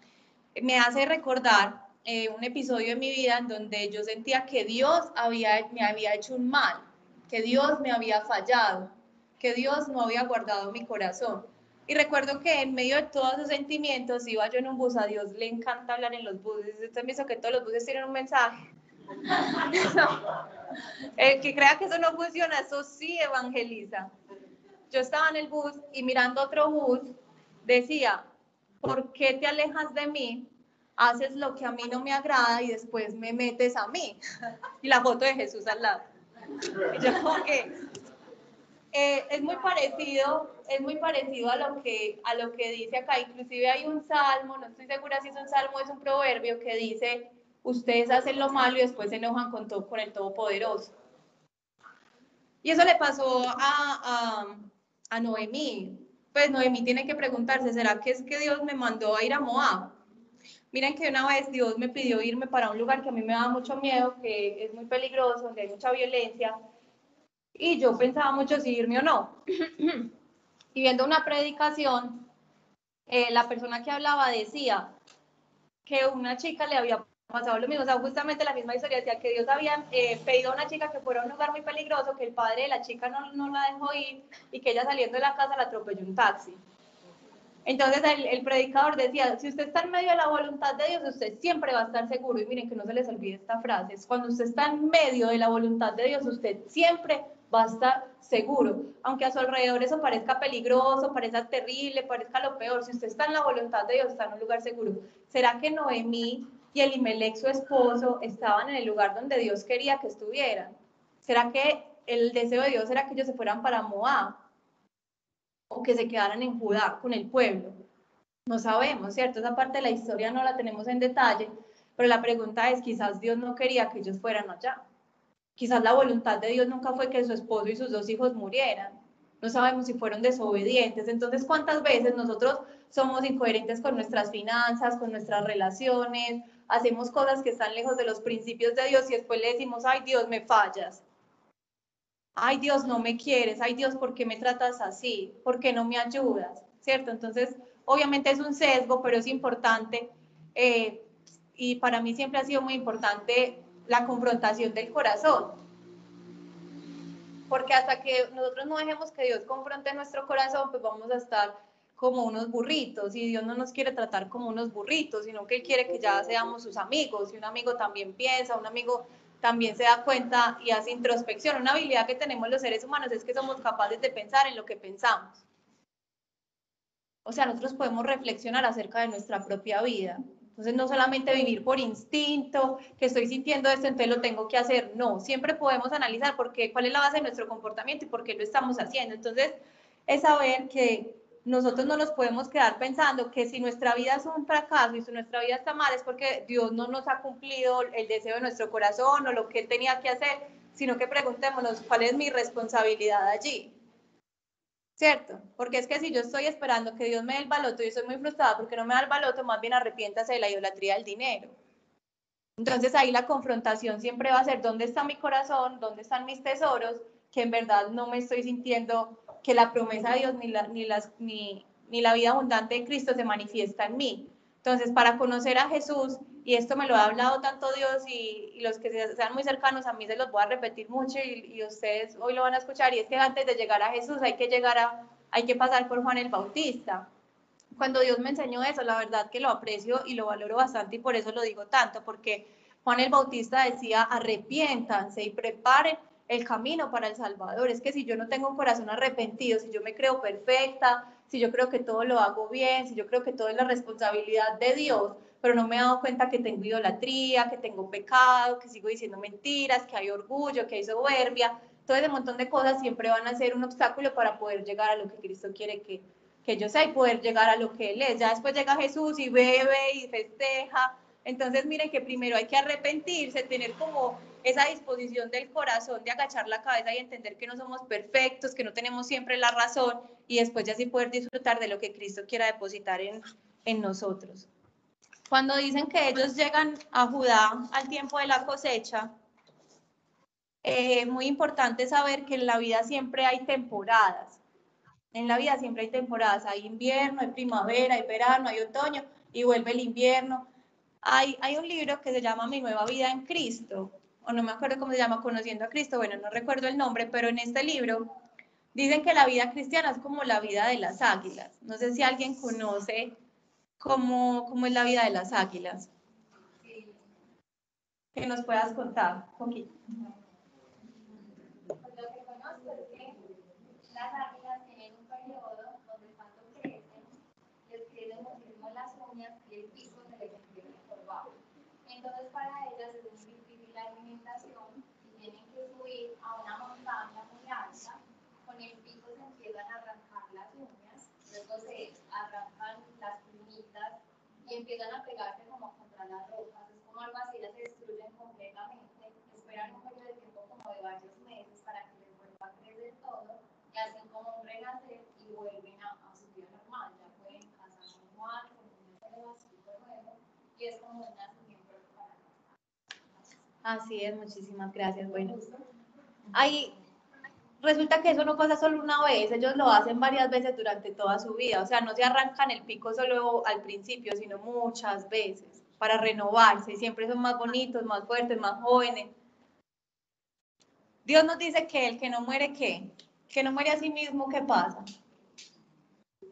me hace recordar eh, un episodio en mi vida en donde yo sentía que Dios había, me había hecho un mal, que Dios me había fallado, que Dios no había guardado mi corazón. Y recuerdo que en medio de todos esos sentimientos iba yo en un bus, a Dios le encanta hablar en los buses, usted me hizo que todos los buses tienen un mensaje. El que crea que eso no funciona, eso sí evangeliza. Yo estaba en el bus y mirando otro bus decía, ¿por qué te alejas de mí? Haces lo que a mí no me agrada y después me metes a mí. Y la foto de Jesús al lado. Y yo como que, eh, es muy parecido, es muy parecido a lo, que, a lo que dice acá. Inclusive hay un salmo, no estoy segura si es un salmo o es un proverbio que dice, ustedes hacen lo malo y después se enojan con, todo, con el Todopoderoso. Y eso le pasó a, a, a Noemí. Pues Noemí tiene que preguntarse, ¿será que es que Dios me mandó a ir a Moab? Miren que una vez Dios me pidió irme para un lugar que a mí me da mucho miedo, que es muy peligroso, donde hay mucha violencia, y yo pensaba mucho si irme o no. y viendo una predicación, eh, la persona que hablaba decía que una chica le había pasado lo mismo, o sea, justamente la misma historia, decía que Dios había eh, pedido a una chica que fuera a un lugar muy peligroso, que el padre de la chica no, no la dejó ir y que ella saliendo de la casa la atropelló un taxi. Entonces el, el, predicador decía, si usted está en medio de la voluntad de Dios, usted siempre va a estar seguro. Y miren que no se les olvide esta frase, es cuando usted está en medio de la voluntad de Dios, usted siempre va a estar seguro. Aunque a su alrededor eso parezca peligroso, parezca terrible, parezca lo peor, si usted está en la voluntad de Dios, está en un lugar seguro. ¿Será que Noemí y Elimelech, su esposo, estaban en el lugar donde Dios quería que estuvieran? ¿Será que el deseo de Dios era que ellos se fueran para Moab? o que se quedaran en Judá con el pueblo. No sabemos, ¿cierto? Esa parte de la historia no la tenemos en detalle, pero la pregunta es, quizás Dios no quería que ellos fueran allá. Quizás la voluntad de Dios nunca fue que su esposo y sus dos hijos murieran. No sabemos si fueron desobedientes. Entonces, ¿cuántas veces nosotros somos incoherentes con nuestras finanzas, con nuestras relaciones? Hacemos cosas que están lejos de los principios de Dios y después le decimos, ay Dios, me fallas ay Dios, no me quieres, ay Dios, ¿por qué me tratas así? ¿Por qué no me ayudas? ¿Cierto? Entonces, obviamente es un sesgo, pero es importante eh, y para mí siempre ha sido muy importante la confrontación del corazón. Porque hasta que nosotros no dejemos que Dios confronte nuestro corazón, pues vamos a estar como unos burritos y Dios no nos quiere tratar como unos burritos, sino que Él quiere que ya seamos sus amigos y un amigo también piensa, un amigo también se da cuenta y hace introspección. Una habilidad que tenemos los seres humanos es que somos capaces de pensar en lo que pensamos. O sea, nosotros podemos reflexionar acerca de nuestra propia vida. Entonces, no solamente vivir por instinto, que estoy sintiendo esto, entonces lo tengo que hacer. No, siempre podemos analizar por qué, cuál es la base de nuestro comportamiento y por qué lo estamos haciendo. Entonces, es saber que nosotros no nos podemos quedar pensando que si nuestra vida es un fracaso y si nuestra vida está mal es porque Dios no nos ha cumplido el deseo de nuestro corazón o lo que Él tenía que hacer, sino que preguntémonos cuál es mi responsabilidad allí. ¿Cierto? Porque es que si yo estoy esperando que Dios me dé el baloto y soy muy frustrada porque no me da el baloto, más bien arrepiéntase de la idolatría del dinero. Entonces ahí la confrontación siempre va a ser, ¿dónde está mi corazón? ¿Dónde están mis tesoros? Que en verdad no me estoy sintiendo que la promesa de Dios ni la, ni, las, ni, ni la vida abundante de Cristo se manifiesta en mí. Entonces, para conocer a Jesús, y esto me lo ha hablado tanto Dios y, y los que sean muy cercanos a mí se los voy a repetir mucho y, y, ustedes hoy lo van a escuchar, y es que antes de llegar a Jesús hay que llegar a, hay que pasar por Juan el Bautista. Cuando Dios me enseñó eso, la verdad que lo aprecio y lo valoro bastante y por eso lo digo tanto, porque Juan el Bautista decía, arrepiéntanse y preparen el camino para el Salvador. Es que si yo no tengo un corazón arrepentido, si yo me creo perfecta, si yo creo que todo lo hago bien, si yo creo que todo es la responsabilidad de Dios, pero no me he dado cuenta que tengo idolatría, que tengo pecado, que sigo diciendo mentiras, que hay orgullo, que hay soberbia, todo ese montón de cosas siempre van a ser un obstáculo para poder llegar a lo que Cristo quiere que, que yo sea y poder llegar a lo que Él es. Ya después llega Jesús y bebe y festeja. Entonces miren que primero hay que arrepentirse, tener como esa disposición del corazón de agachar la cabeza y entender que no somos perfectos, que no tenemos siempre la razón y después ya sí poder disfrutar de lo que Cristo quiera depositar en, en nosotros. Cuando dicen que ellos llegan a Judá al tiempo de la cosecha, es eh, muy importante saber que en la vida siempre hay temporadas. En la vida siempre hay temporadas. Hay invierno, hay primavera, hay verano, hay otoño y vuelve el invierno. Hay, hay un libro que se llama Mi nueva vida en Cristo, o no me acuerdo cómo se llama, Conociendo a Cristo, bueno, no recuerdo el nombre, pero en este libro dicen que la vida cristiana es como la vida de las águilas. No sé si alguien conoce cómo, cómo es la vida de las águilas. Que nos puedas contar un poquito. Pues lo que conozco es que las águilas tienen un periodo donde cuando crecen, les crecen muchísimo las uñas y el pico se les empieza a encorvar. Entonces para ellas es muy difícil la alimentación y tienen que subir a una montaña muy alta, con el pico se empiezan a arrancar las uñas, luego se arrancan las plumitas y empiezan a pegarse como contra las rocas, es como algo así, ellas se destruyen completamente, esperan un periodo de tiempo como de varios meses para que les vuelva a crecer todo y hacen como un renacer y vuelven a, a su vida normal, ya pueden casarse igual, con un pedacito nuevo y es como un nacimiento para Así es, muchísimas gracias. Bueno, ahí resulta que eso no pasa solo una vez, ellos lo hacen varias veces durante toda su vida, o sea, no se arrancan el pico solo al principio, sino muchas veces para renovarse, siempre son más bonitos, más fuertes, más jóvenes. Dios nos dice que el que no muere, ¿qué? Que no muere a sí mismo, ¿qué pasa?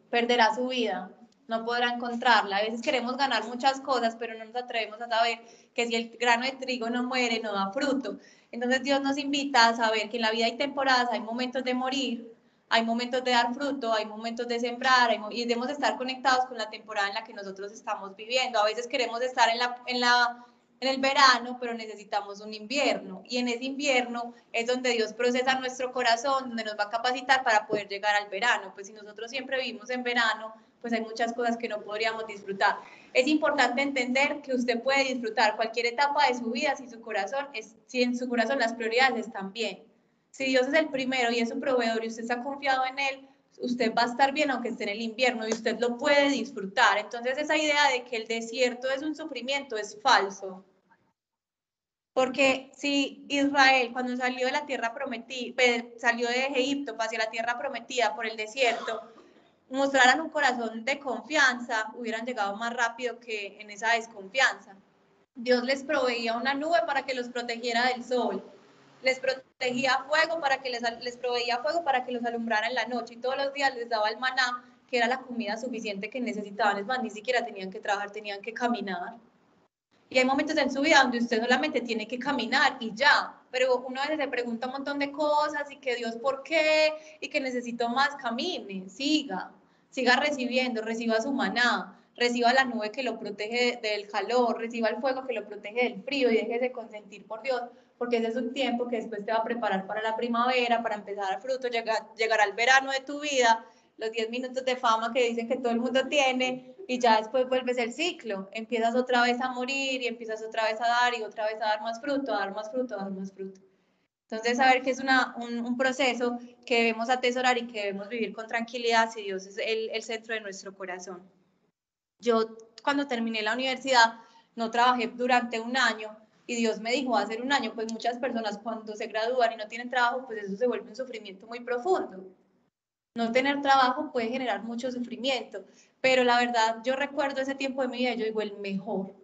Perderá su vida, no podrá encontrarla. A veces queremos ganar muchas cosas, pero no nos atrevemos a saber que si el grano de trigo no muere, no da fruto. Entonces Dios nos invita a saber que en la vida hay temporadas, hay momentos de morir, hay momentos de dar fruto, hay momentos de sembrar y debemos estar conectados con la temporada en la que nosotros estamos viviendo. A veces queremos estar en la, en la en el verano, pero necesitamos un invierno. Y en ese invierno es donde Dios procesa nuestro corazón, donde nos va a capacitar para poder llegar al verano. Pues si nosotros siempre vivimos en verano, pues hay muchas cosas que no podríamos disfrutar. Es importante entender que usted puede disfrutar cualquier etapa de su vida si su corazón es, si en su corazón las prioridades están bien. Si Dios es el primero y es su proveedor y usted está confiado en él, usted va a estar bien aunque esté en el invierno y usted lo puede disfrutar. Entonces esa idea de que el desierto es un sufrimiento es falso. Porque si Israel cuando salió de la tierra prometida, salió de Egipto hacia la tierra prometida por el desierto, mostraran un corazón de confianza, hubieran llegado más rápido que en esa desconfianza. Dios les proveía una nube para que los protegiera del sol les protegía fuego para que les, les proveía fuego para que los alumbrara en la noche y todos los días les daba el maná, que era la comida suficiente que necesitaban. Es más, ni siquiera tenían que trabajar, tenían que caminar. Y hay momentos en su vida donde usted solamente tiene que caminar y ya, pero uno a veces se pregunta un montón de cosas y que Dios por qué y que necesito más, camine, siga, siga recibiendo, reciba su maná, reciba la nube que lo protege del calor, reciba el fuego que lo protege del frío y déjese consentir por Dios, porque ese es un tiempo que después te va a preparar para la primavera, para empezar a fruto, llegar, llegar al verano de tu vida, los 10 minutos de fama que dicen que todo el mundo tiene, y ya después vuelves el ciclo, empiezas otra vez a morir y empiezas otra vez a dar y otra vez a dar más fruto, a dar más fruto, a dar más fruto. Entonces, saber que es una, un, un, proceso que debemos atesorar y que debemos vivir con tranquilidad si Dios es el, el centro de nuestro corazón. Yo, cuando terminé la universidad, no trabajé durante un año, y Dios me dijo hace un año, pues muchas personas cuando se gradúan y no tienen trabajo, pues eso se vuelve un sufrimiento muy profundo. No tener trabajo puede generar mucho sufrimiento, pero la verdad, yo recuerdo ese tiempo de mi vida, yo digo, el mejor,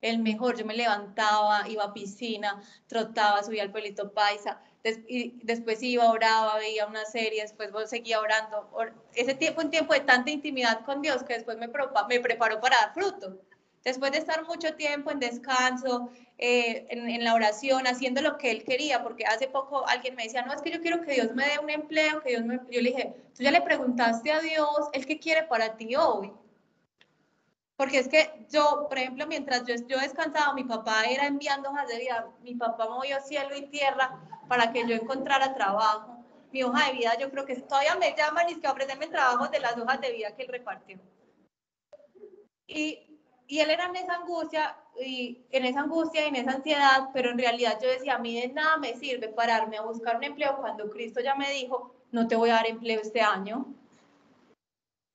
el mejor. Yo me levantaba, iba a piscina, trotaba, subía al pueblito paisa, des- y después iba, oraba, veía una serie, después seguía orando. Or- ese tiempo, un tiempo de tanta intimidad con Dios que después me, me preparó para dar fruto. Después de estar mucho tiempo en descanso, eh, en, la oración, haciendo lo que Él quería, porque hace poco alguien me decía, no, es que yo quiero que Dios me dé un empleo, que Dios me... Yo le dije, tú ya le preguntaste a Dios el que quiere para ti hoy. Porque es que yo, por ejemplo, mientras yo, yo descansaba, mi papá era enviando hojas de vida, mi papá movió cielo y tierra para que yo encontrara trabajo. Mi hoja de vida, yo creo que todavía me llaman y es que ofrecerme trabajos de las hojas de vida que él repartió. Y, y él era en esa angustia, y en esa angustia y en esa ansiedad, pero en realidad yo decía, a mí de nada me sirve pararme a buscar un empleo cuando Cristo ya me dijo, no te voy a dar empleo este año.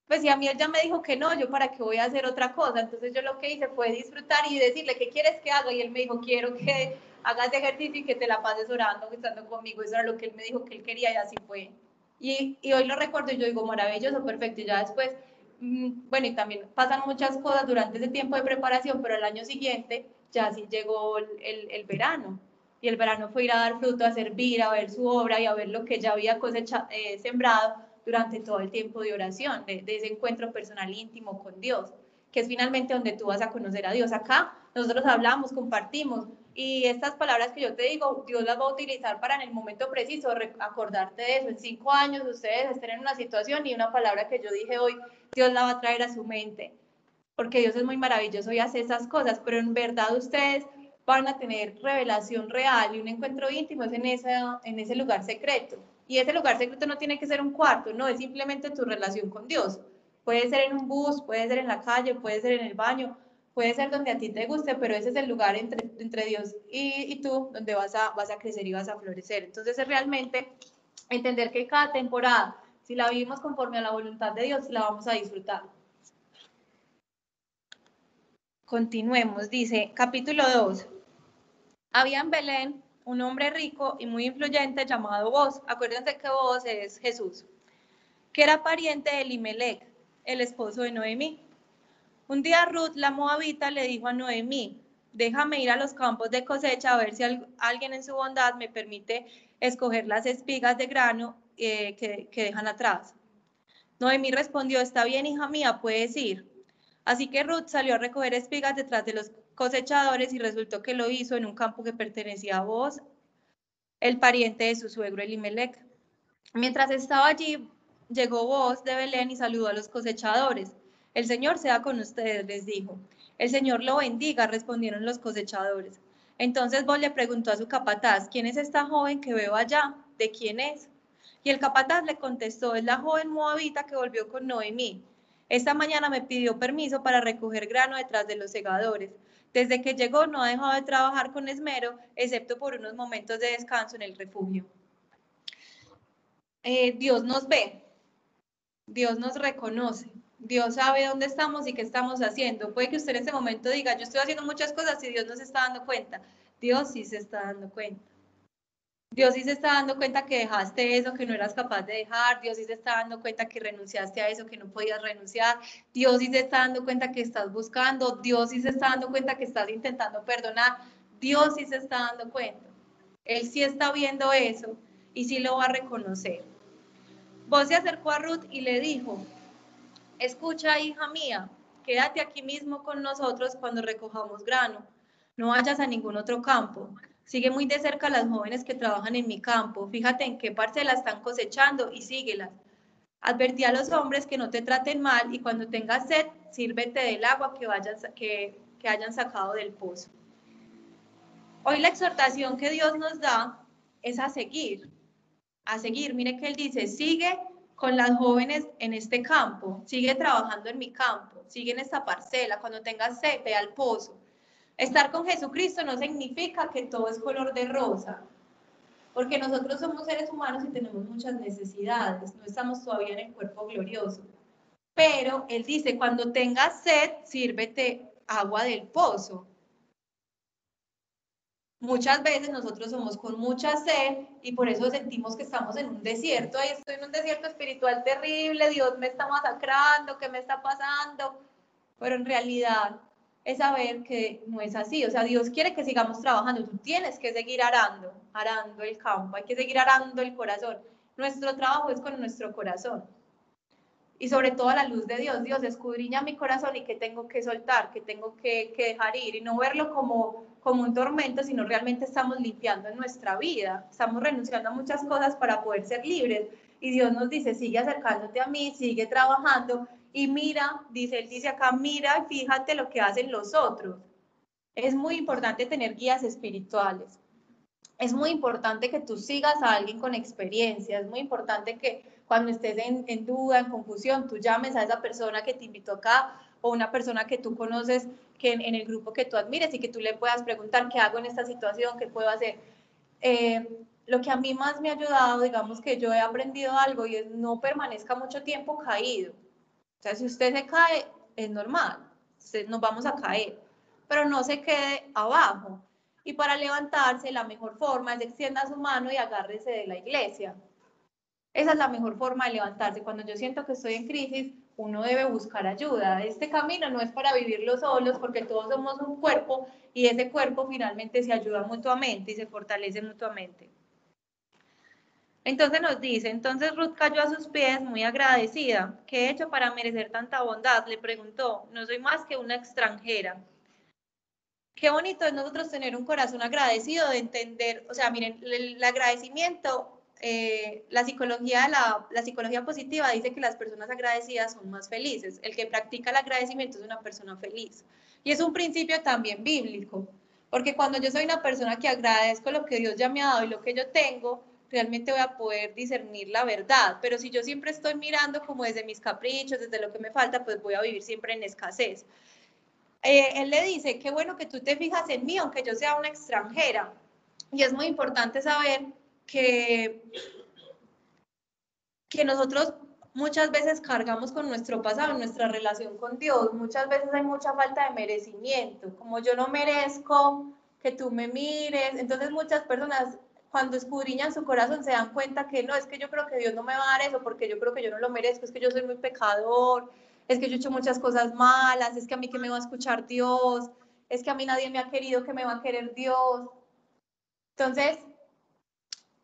Pues si a mí él ya me dijo que no, yo para qué voy a hacer otra cosa. Entonces yo lo que hice fue disfrutar y decirle, ¿qué quieres que haga? Y él me dijo, quiero que hagas ejercicio y que te la pases orando, estando conmigo. Eso era lo que él me dijo que él quería y así fue. Y, y hoy lo recuerdo y yo digo, maravilloso, perfecto. Y ya después, bueno, y también pasan muchas cosas durante ese tiempo de preparación, pero al año siguiente ya sí llegó el, el, el verano. Y el verano fue ir a dar fruto, a servir, a ver su obra y a ver lo que ya había cosecha, eh, sembrado durante todo el tiempo de oración, de, de, ese encuentro personal íntimo con Dios, que es finalmente donde tú vas a conocer a Dios. Acá nosotros hablamos, compartimos, y estas palabras que yo te digo, Dios las va a utilizar para en el momento preciso acordarte de eso. En cinco años ustedes estén en una situación y una palabra que yo dije hoy, Dios la va a traer a su mente, porque Dios es muy maravilloso y hace esas cosas, pero en verdad ustedes van a tener revelación real y un encuentro íntimo es en, esa, en ese lugar secreto. Y ese lugar secreto no tiene que ser un cuarto, no, es simplemente tu relación con Dios. Puede ser en un bus, puede ser en la calle, puede ser en el baño, puede ser donde a ti te guste, pero ese es el lugar entre, Dios y, tú donde vas a, crecer y vas a florecer. Entonces es realmente entender que cada temporada, si la vivimos conforme a la voluntad de Dios, la vamos a disfrutar. Continuemos, dice capítulo 2. Había en Belén un hombre rico y muy influyente llamado Boz. Acuérdense que Boz es Jesús, que era pariente de Elimelech, el esposo de Noemí. Un día Ruth, la moabita, le dijo a Noemí, déjame ir a los campos de cosecha a ver si alguien en su bondad me permite escoger las espigas de grano eh, que, dejan atrás. Noemí respondió, está bien, hija mía, puedes ir. Así que Ruth salió a recoger espigas detrás de los cosechadores y resultó que lo hizo en un campo que pertenecía a Boaz, el pariente de su suegro Elimelech. Mientras estaba allí, llegó Boaz de Belén y saludó a los cosechadores. El Señor sea con ustedes, les dijo. El Señor lo bendiga, respondieron los cosechadores. Entonces Boaz le preguntó a su capataz, ¿quién es esta joven que veo allá? ¿De quién es? Y el capataz le contestó, es la joven moabita que volvió con Noemí. Esta mañana me pidió permiso para recoger grano detrás de los segadores. Desde que llegó no ha dejado de trabajar con esmero, excepto por unos momentos de descanso en el refugio. Eh, Dios nos ve, Dios nos reconoce, Dios sabe dónde estamos y qué estamos haciendo. Puede que usted en este momento diga, yo estoy haciendo muchas cosas y Dios no se está dando cuenta. Dios sí se está dando cuenta. Dios sí se está dando cuenta que dejaste eso que no eras capaz de dejar. Dios sí se está dando cuenta que renunciaste a eso que no podías renunciar. Dios sí se está dando cuenta que estás buscando. Dios sí se está dando cuenta que estás intentando perdonar. Dios sí se está dando cuenta. Él sí está viendo eso y sí lo va a reconocer. Vos se acercó a Ruth y le dijo, escucha hija mía, quédate aquí mismo con nosotros cuando recojamos grano. No vayas a ningún otro campo. Sigue muy de cerca a las jóvenes que trabajan en mi campo. Fíjate en qué parcela están cosechando y síguelas. Advertí a los hombres que no te traten mal y cuando tengas sed, sírvete del agua que, vayas, que, que hayan sacado del pozo. Hoy la exhortación que Dios nos da es a seguir, a seguir. Mire que Él dice, sigue con las jóvenes en este campo, sigue trabajando en mi campo, sigue en esta parcela. Cuando tengas sed, ve al pozo. Estar con Jesucristo no significa que todo es color de rosa, porque nosotros somos seres humanos y tenemos muchas necesidades, no estamos todavía en el cuerpo glorioso. Pero Él dice, cuando tengas sed, sírvete agua del pozo. Muchas veces nosotros somos con mucha sed y por eso sentimos que estamos en un desierto. Ay, estoy en un desierto espiritual terrible, Dios me está masacrando, ¿qué me está pasando? Pero en realidad es saber que no es así. O sea, Dios quiere que sigamos trabajando. Tú tienes que seguir arando, arando el campo, hay que seguir arando el corazón. Nuestro trabajo es con nuestro corazón. Y sobre todo a la luz de Dios, Dios escudriña mi corazón y que tengo que soltar, que tengo que, que dejar ir y no verlo como, como un tormento, sino realmente estamos limpiando en nuestra vida, estamos renunciando a muchas cosas para poder ser libres. Y Dios nos dice, sigue acercándote a mí, sigue trabajando y mira, dice, él dice acá, mira y fíjate lo que hacen los otros. Es muy importante tener guías espirituales. Es muy importante que tú sigas a alguien con experiencia. Es muy importante que cuando estés en, en duda, en confusión, tú llames a esa persona que te invitó acá o una persona que tú conoces que en, en, el grupo que tú admires y que tú le puedas preguntar qué hago en esta situación, qué puedo hacer. Eh, lo que a mí más me ha ayudado, digamos que yo he aprendido algo y es no permanezca mucho tiempo caído sea, si usted se cae, es normal, nos vamos a caer, pero no se quede abajo. Y para levantarse, la mejor forma es extienda su mano y agárrese de la iglesia. Esa es la mejor forma de levantarse. Cuando yo siento que estoy en crisis, uno debe buscar ayuda. Este camino no es para vivirlo solos, porque todos somos un cuerpo y ese cuerpo finalmente se ayuda mutuamente y se fortalece mutuamente. Entonces nos dice, entonces Ruth cayó a sus pies muy agradecida. ¿Qué he hecho para merecer tanta bondad? Le preguntó, no soy más que una extranjera. Qué bonito es nosotros tener un corazón agradecido de entender, o sea, miren, el, agradecimiento, eh, la, psicología, la, psicología positiva dice que las personas agradecidas son más felices. El que practica el agradecimiento es una persona feliz. Y es un principio también bíblico, porque cuando yo soy una persona que agradezco lo que Dios ya me ha dado y lo que yo tengo, realmente voy a poder discernir la verdad. Pero si yo siempre estoy mirando como desde mis caprichos, desde lo que me falta, pues voy a vivir siempre en escasez. Eh, él le dice, qué bueno que tú te fijas en mí, aunque yo sea una extranjera. Y es muy importante saber que, que nosotros muchas veces cargamos con nuestro pasado, nuestra relación con Dios. Muchas veces hay mucha falta de merecimiento, como yo no merezco que tú me mires. Entonces muchas personas cuando escudriñan su corazón se dan cuenta que no, es que yo creo que Dios no me va a dar eso porque yo creo que yo no lo merezco, es que yo soy muy pecador, es que yo he hecho muchas cosas malas, es que a mí que me va a escuchar Dios, es que a mí nadie me ha querido, que me va a querer Dios. Entonces,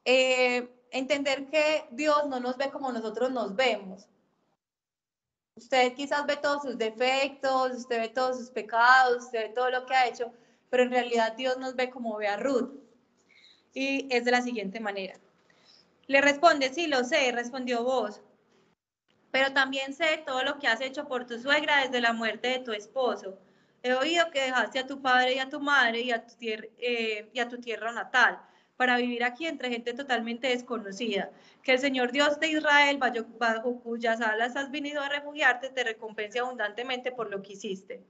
eh, entender que Dios no nos ve como nosotros nos vemos. Usted quizás ve todos sus defectos, usted ve todos sus pecados, usted ve todo lo que ha hecho, pero en realidad Dios nos ve como ve a Ruth y es de la siguiente manera. Le responde, sí, lo sé, respondió vos, pero también sé todo lo que has hecho por tu suegra desde la muerte de tu esposo. He oído que dejaste a tu padre y a tu madre y a tu, tierra, eh, y a tu tierra natal para vivir aquí entre gente totalmente desconocida. Que el Señor Dios de Israel, bajo, cuyas alas has venido a refugiarte, te recompense abundantemente por lo que hiciste.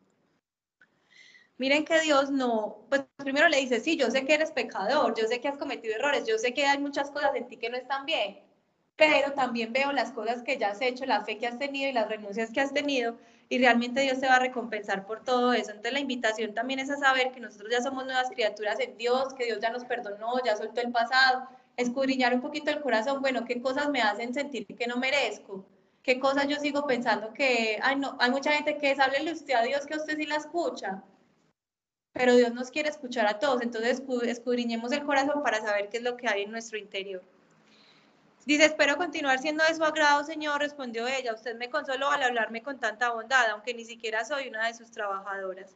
Miren que Dios no, pues primero le dice, sí, yo sé que eres pecador, yo sé que has cometido errores, yo sé que hay muchas cosas en ti que no están bien, pero también veo las cosas que ya has hecho, la fe que has tenido y las renuncias que has tenido, y realmente Dios te va a recompensar por todo eso. Entonces la invitación también es a saber que nosotros ya somos nuevas criaturas en Dios, que Dios ya nos perdonó, ya soltó el pasado, escudriñar un poquito el corazón, bueno, qué cosas me hacen sentir que no merezco, qué cosas yo sigo pensando que, ay no, hay mucha gente que es, háblele usted a Dios que usted sí la escucha, pero Dios nos quiere escuchar a todos, entonces escudriñemos el corazón para saber qué es lo que hay en nuestro interior. Dice, espero continuar siendo de su agrado, Señor, respondió ella. Usted me consoló al hablarme con tanta bondad, aunque ni siquiera soy una de sus trabajadoras.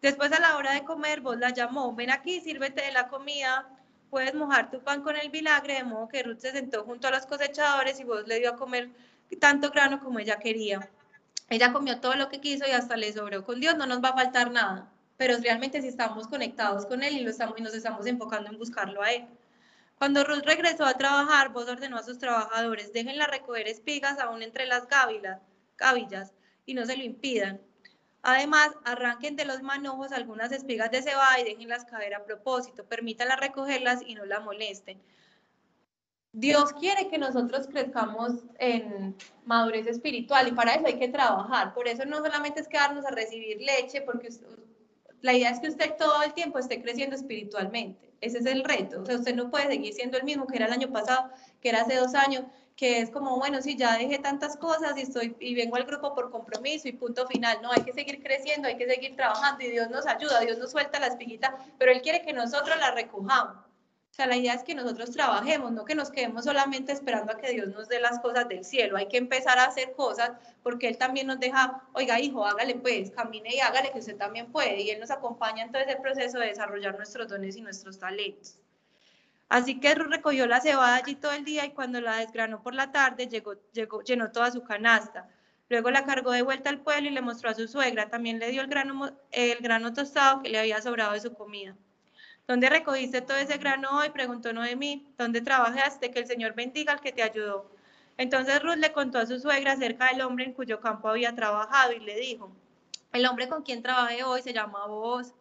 Después, a la hora de comer, vos la llamó. Ven aquí, sírvete de la comida. Puedes mojar tu pan con el vinagre, de modo que Ruth se sentó junto a los cosechadores y vos le dio a comer tanto grano como ella quería. Ella comió todo lo que quiso y hasta le sobró. Con Dios no nos va a faltar nada pero realmente si estamos conectados con Él y, lo estamos, y nos estamos enfocando en buscarlo a Él. Cuando Ruth regresó a trabajar, vos ordenó a sus trabajadores, déjenla recoger espigas aún entre las gávilas, gavillas y no se lo impidan. Además, arranquen de los manojos algunas espigas de cebada y déjenlas caer a propósito, permítanla recogerlas y no la molesten. Dios quiere que nosotros crezcamos en madurez espiritual y para eso hay que trabajar. Por eso no solamente es quedarnos a recibir leche, porque la idea es que usted todo el tiempo esté creciendo espiritualmente. Ese es el reto. O sea, usted no puede seguir siendo el mismo que era el año pasado, que era hace dos años, que es como, bueno, si ya dejé tantas cosas y, estoy, y vengo al grupo por compromiso y punto final. No, hay que seguir creciendo, hay que seguir trabajando y Dios nos ayuda, Dios nos suelta la espiguita, pero Él quiere que nosotros la recojamos. Sea, la idea es que nosotros trabajemos, no que nos quedemos solamente esperando a que Dios nos dé las cosas del cielo. Hay que empezar a hacer cosas porque Él también nos deja, oiga hijo, hágale pues, camine y hágale que usted también puede. Y Él nos acompaña en todo ese proceso de desarrollar nuestros dones y nuestros talentos. Así que recogió la cebada allí todo el día y cuando la desgranó por la tarde llegó, llegó, llenó toda su canasta. Luego la cargó de vuelta al pueblo y le mostró a su suegra. También le dio el grano, el grano tostado que le había sobrado de su comida. ¿Dónde recogiste todo ese grano hoy? Preguntó Noemí. ¿Dónde trabajaste? Que el Señor bendiga al que te ayudó. Entonces Ruth le contó a su suegra acerca del hombre en cuyo campo había trabajado y le dijo, el hombre con quien trabajé hoy se llama Vos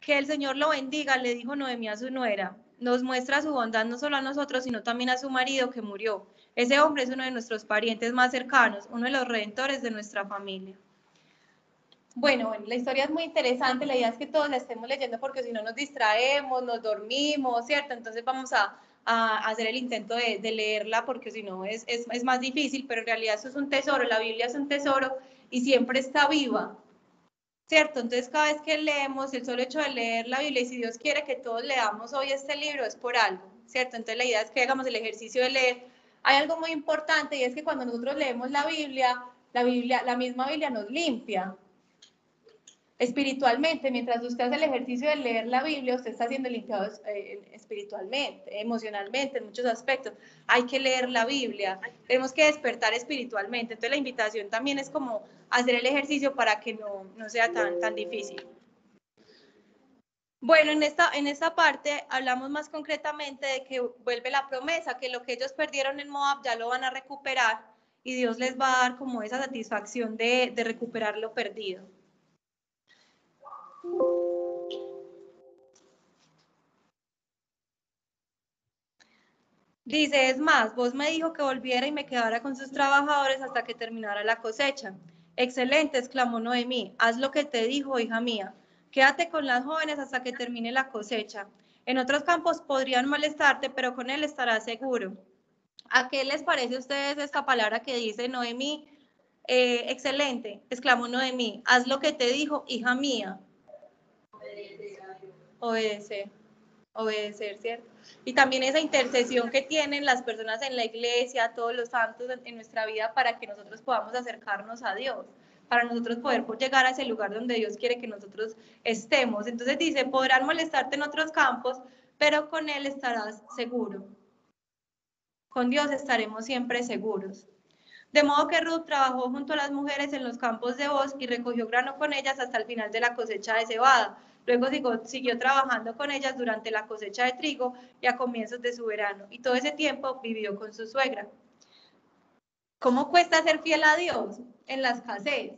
que el Señor lo bendiga, le dijo Noemí a su nuera. Nos muestra su bondad no solo a nosotros, sino también a su marido que murió. Ese hombre es uno de nuestros parientes más cercanos, uno de los redentores de nuestra familia. Bueno, la historia es muy interesante, la idea es que todos la estemos leyendo porque si no nos distraemos, nos dormimos, ¿cierto? Entonces vamos a, hacer el intento de, leerla porque si no es, es, es más difícil, pero en realidad eso es un tesoro, la Biblia es un tesoro y siempre está viva. ¿cierto? Entonces, cada vez que leemos, el solo hecho de leer la Biblia, y si Dios quiere que todos leamos hoy este libro, es por algo, ¿cierto? Entonces, la idea es que hagamos el ejercicio de leer. Hay algo muy importante y es que cuando nosotros leemos la Biblia, la Biblia, la misma Biblia nos limpia, espiritualmente, mientras usted hace el ejercicio de leer la Biblia, usted está siendo limpiado eh, espiritualmente, emocionalmente, en muchos aspectos. Hay que leer la Biblia, tenemos que despertar espiritualmente. Entonces la invitación también es como hacer el ejercicio para que no, no sea tan, tan difícil. Bueno, en esta, en esta parte hablamos más concretamente de que vuelve la promesa, que lo que ellos perdieron en Moab ya lo van a recuperar y Dios les va a dar como esa satisfacción de, de recuperar lo perdido. Dice, es más, vos me dijo que volviera y me quedara con sus trabajadores hasta que terminara la cosecha. Excelente, exclamó Noemí, haz lo que te dijo, hija mía. Quédate con las jóvenes hasta que termine la cosecha. En otros campos podrían molestarte, pero con él estarás seguro. ¿A qué les parece a ustedes esta palabra que dice Noemí? Eh, excelente, exclamó Noemí, haz lo que te dijo, hija mía obedecer, obedecer, ¿cierto? Y también esa intercesión que tienen las personas en la iglesia, todos los santos en, nuestra vida para que nosotros podamos acercarnos a Dios, para nosotros poder llegar a ese lugar donde Dios quiere que nosotros estemos. Entonces dice, podrán molestarte en otros campos, pero con Él estarás seguro. Con Dios estaremos siempre seguros. De modo que Ruth trabajó junto a las mujeres en los campos de voz y recogió grano con ellas hasta el final de la cosecha de cebada. Luego siguió trabajando con ellas durante la cosecha de trigo y a comienzos de su verano. Y todo ese tiempo vivió con su suegra. ¿Cómo cuesta ser fiel a Dios en la escasez?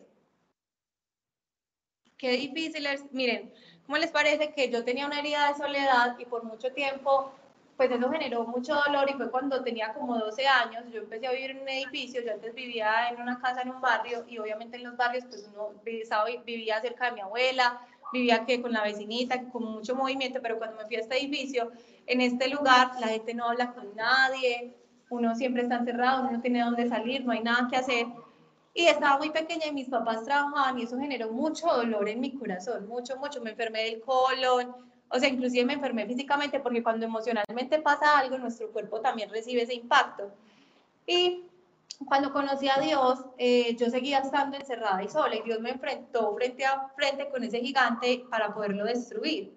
Qué difícil es. Miren, ¿cómo les parece que yo tenía una herida de soledad y por mucho tiempo, pues eso generó mucho dolor y fue cuando tenía como 12 años, yo empecé a vivir en un edificio, yo antes vivía en una casa en un barrio y obviamente en los barrios pues uno vivía cerca de mi abuela, vivía que con la vecinita, con mucho movimiento, pero cuando me fui a este edificio, en este lugar la gente no habla con nadie, uno siempre está encerrado, uno no tiene dónde salir, no hay nada que hacer. Y estaba muy pequeña y mis papás trabajaban y eso generó mucho dolor en mi corazón, mucho, mucho. Me enfermé del colon, o sea, inclusive me enfermé físicamente porque cuando emocionalmente pasa algo, nuestro cuerpo también recibe ese impacto. Y cuando conocí a Dios, eh, yo seguía estando encerrada y sola y Dios me enfrentó frente a frente con ese gigante para poderlo destruir.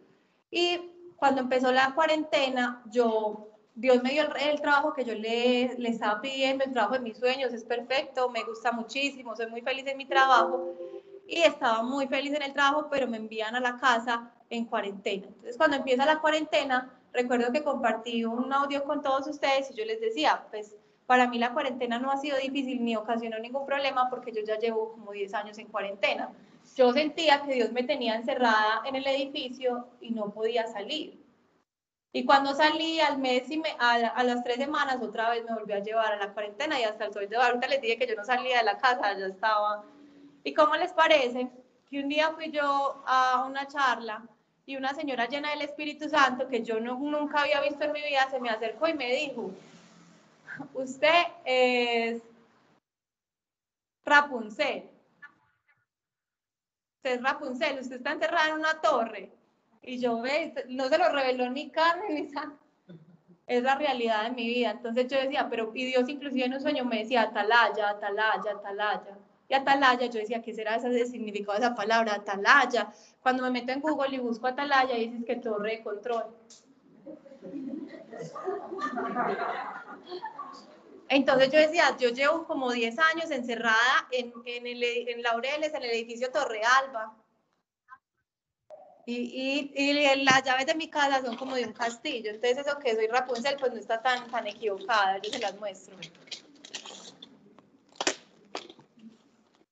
Y cuando empezó la cuarentena, yo, Dios me dio el, trabajo que yo le, le, estaba pidiendo, el trabajo de mis sueños, es perfecto, me gusta muchísimo, soy muy feliz en mi trabajo y estaba muy feliz en el trabajo, pero me envían a la casa en cuarentena. Entonces, cuando empieza la cuarentena, recuerdo que compartí un audio con todos ustedes y yo les decía, pues, para mí la cuarentena no ha sido difícil ni ocasionó ningún problema porque yo ya llevo como 10 años en cuarentena. Yo sentía que Dios me tenía encerrada en el edificio y no podía salir. Y cuando salí al mes y me, a, las tres semanas otra vez me volvió a llevar a la cuarentena y hasta el sol de ahorita les dije que yo no salía de la casa, ya estaba. ¿Y cómo les parece? Que un día fui yo a una charla y una señora llena del Espíritu Santo que yo no, nunca había visto en mi vida se me acercó y me dijo, usted es Rapunzel. Usted es Rapunzel, usted está enterrada en una torre. Y yo, ve, no se lo reveló ni carne ni sangre. Es la realidad de mi vida. Entonces yo decía, pero, y Dios inclusive en un sueño me decía, atalaya, atalaya, atalaya. Y atalaya, yo decía, ¿qué será ese significado de esa palabra? Atalaya. Cuando me meto en Google y busco atalaya, dices que torre de control. Entonces yo decía, yo llevo como 10 años encerrada en, en, el, en Laureles, en el edificio Torre Alba. Y, y, y, las llaves de mi casa son como de un castillo. Entonces eso que soy Rapunzel, pues no está tan, tan equivocada. Yo se las muestro.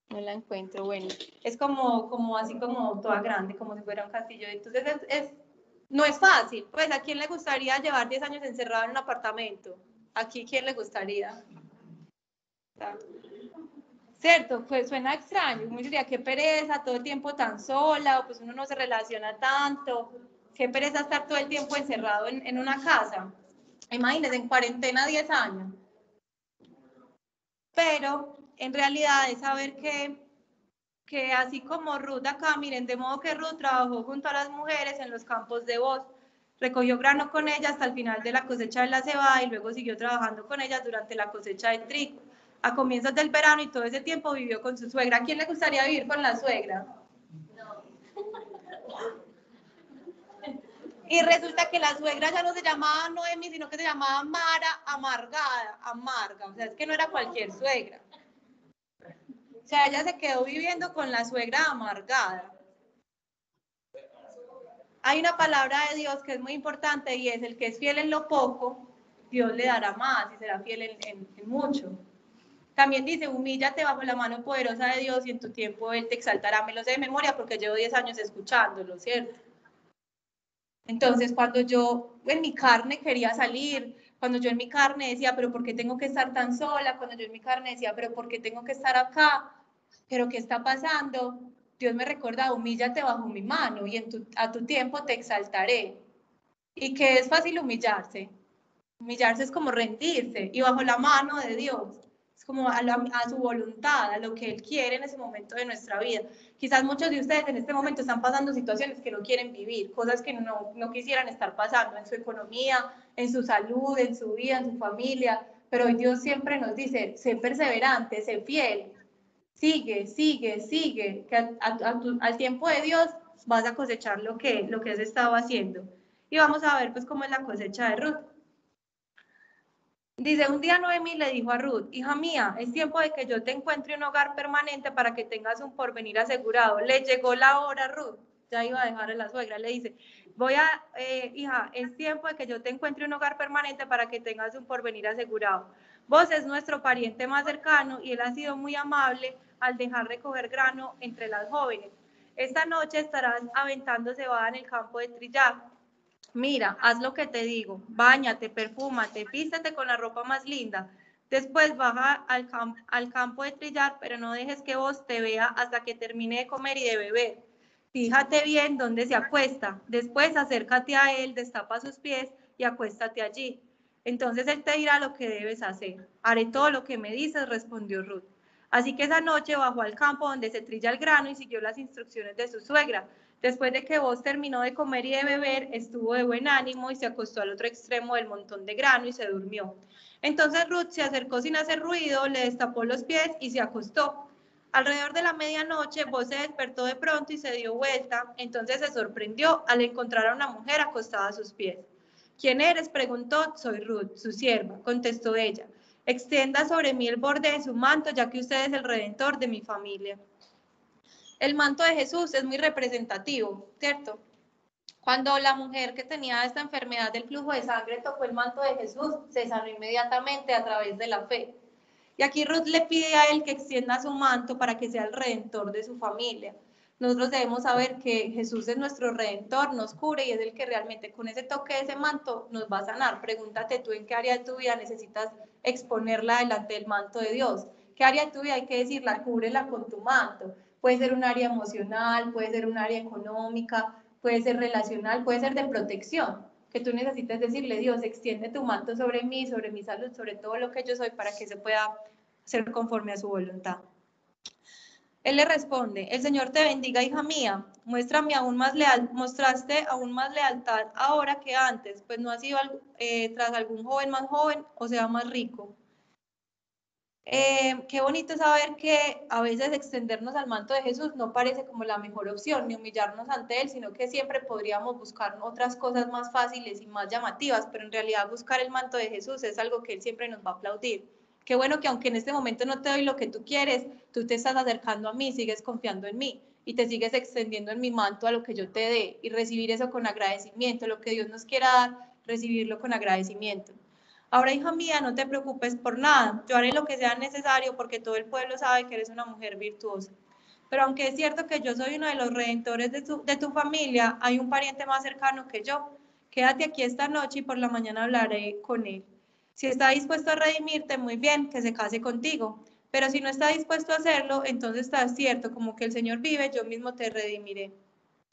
No la encuentro. Bueno, es como, como así como toda grande, como si fuera un castillo. Entonces es, es, no es fácil. Pues a quién le gustaría llevar 10 años encerrado en un apartamento? Aquí, ¿quién le gustaría? ¿Cierto? Pues suena extraño. Uno diría, qué pereza, todo el tiempo tan sola, pues uno no se relaciona tanto. Qué pereza estar todo el tiempo encerrado en, en una casa. Imagínense, en cuarentena 10 años. Pero en realidad es saber que, que así como Ruth acá, miren, de modo que Ruth trabajó junto a las mujeres en los campos de voz recogió grano con ella hasta el final de la cosecha de la cebada y luego siguió trabajando con ellas durante la cosecha del trigo. A comienzos del verano y todo ese tiempo vivió con su suegra. ¿A quién le gustaría vivir con la suegra? Y resulta que la suegra ya no se llamaba Noemi, sino que se llamaba Mara Amargada, Amarga. O sea, es que no era cualquier suegra. O sea, ella se quedó viviendo con la suegra amargada. Hay una palabra de Dios que es muy importante y es el que es fiel en lo poco, Dios le dará más y será fiel en, mucho. También dice, humíllate bajo la mano poderosa de Dios y en tu tiempo Él te exaltará. Me lo sé de memoria porque llevo 10 años escuchándolo, ¿cierto? Entonces, cuando yo en mi carne quería salir, cuando yo en mi carne decía, pero ¿por qué tengo que estar tan sola? Cuando yo en mi carne decía, pero ¿por qué tengo que estar acá? ¿Pero qué está pasando? Dios me recuerda, humíllate bajo mi mano y en tu, a tu tiempo te exaltaré. Y que es fácil humillarse. Humillarse es como rendirse y bajo la mano de Dios. Es como a, su voluntad, a lo que Él quiere en ese momento de nuestra vida. Quizás muchos de ustedes en este momento están pasando situaciones que no quieren vivir, cosas que no, no quisieran estar pasando en su economía, en su salud, en su vida, en su familia. Pero hoy Dios siempre nos dice, sé perseverante, sé fiel, sigue, sigue, sigue, que al tiempo de Dios vas a cosechar lo que, lo que has estado haciendo. Y vamos a ver pues cómo es la cosecha de Ruth. Dice, un día Noemi le dijo a Ruth, hija mía, es tiempo de que yo te encuentre un hogar permanente para que tengas un porvenir asegurado. Le llegó la hora, Ruth, ya iba a dejar a la suegra, le dice, voy a, eh, hija, es tiempo de que yo te encuentre un hogar permanente para que tengas un porvenir asegurado. Vos es nuestro pariente más cercano y él ha sido muy amable al dejar recoger grano entre las jóvenes. Esta noche estarás aventando cebada en el campo de trillar. Mira, haz lo que te digo, bañate, perfúmate, vístete con la ropa más linda. Después baja al, al campo de trillar, pero no dejes que vos te vea hasta que termine de comer y de beber. Fíjate bien dónde se acuesta. Después acércate a él, destapa sus pies y acuéstate allí. Entonces él te dirá lo que debes hacer. Haré todo lo que me dices, respondió Ruth. Así que esa noche bajó al campo donde se trilla el grano y siguió las instrucciones de su suegra. Después de que vos terminó de comer y de beber, estuvo de buen ánimo y se acostó al otro extremo del montón de grano y se durmió. Entonces Ruth se acercó sin hacer ruido, le destapó los pies y se acostó. Alrededor de la medianoche, vos se despertó de pronto y se dio vuelta. Entonces se sorprendió al encontrar a una mujer acostada a sus pies. ¿Quién eres? preguntó. Soy Ruth, su sierva, contestó ella. Extienda sobre mí el borde de su manto, ya que usted es el redentor de mi familia. El manto de Jesús es muy representativo, ¿cierto? Cuando la mujer que tenía esta enfermedad del flujo de sangre tocó el manto de Jesús, se sanó inmediatamente a través de la fe. Y aquí Ruth le pide a él que extienda su manto para que sea el redentor de su familia. Nosotros debemos saber que Jesús es nuestro redentor, nos cubre y es el que realmente con ese toque de ese manto nos va a sanar. Pregúntate tú en qué área de tu vida necesitas exponerla delante del manto de Dios. ¿Qué área de tu vida hay que decirla? Cúbrela con tu manto. Puede ser un área emocional, puede ser un área económica, puede ser relacional, puede ser de protección, que tú necesitas decirle, Dios, extiende tu manto sobre mí, sobre mi salud, sobre todo lo que yo soy, para que se pueda ser conforme a su voluntad. Él le responde, el Señor te bendiga, hija mía, muéstrame aún más leal, mostraste aún más lealtad ahora que antes, pues no has sido eh, tras algún joven más joven o sea más rico. Eh, qué bonito saber que a veces extendernos al manto de Jesús no parece como la mejor opción, ni humillarnos ante Él, sino que siempre podríamos buscar otras cosas más fáciles y más llamativas, pero en realidad buscar el manto de Jesús es algo que Él siempre nos va a aplaudir. Qué bueno que aunque en este momento no te doy lo que tú quieres, tú te estás acercando a mí, sigues confiando en mí y te sigues extendiendo en mi manto a lo que yo te dé y recibir eso con agradecimiento, lo que Dios nos quiera dar, recibirlo con agradecimiento. Ahora, hija mía, no te preocupes por nada. Yo haré lo que sea necesario porque todo el pueblo sabe que eres una mujer virtuosa. Pero aunque es cierto que yo soy uno de los redentores de tu, de tu familia, hay un pariente más cercano que yo. Quédate aquí esta noche y por la mañana hablaré con él. Si está dispuesto a redimirte, muy bien, que se case contigo. Pero si no está dispuesto a hacerlo, entonces está cierto, como que el Señor vive, yo mismo te redimiré.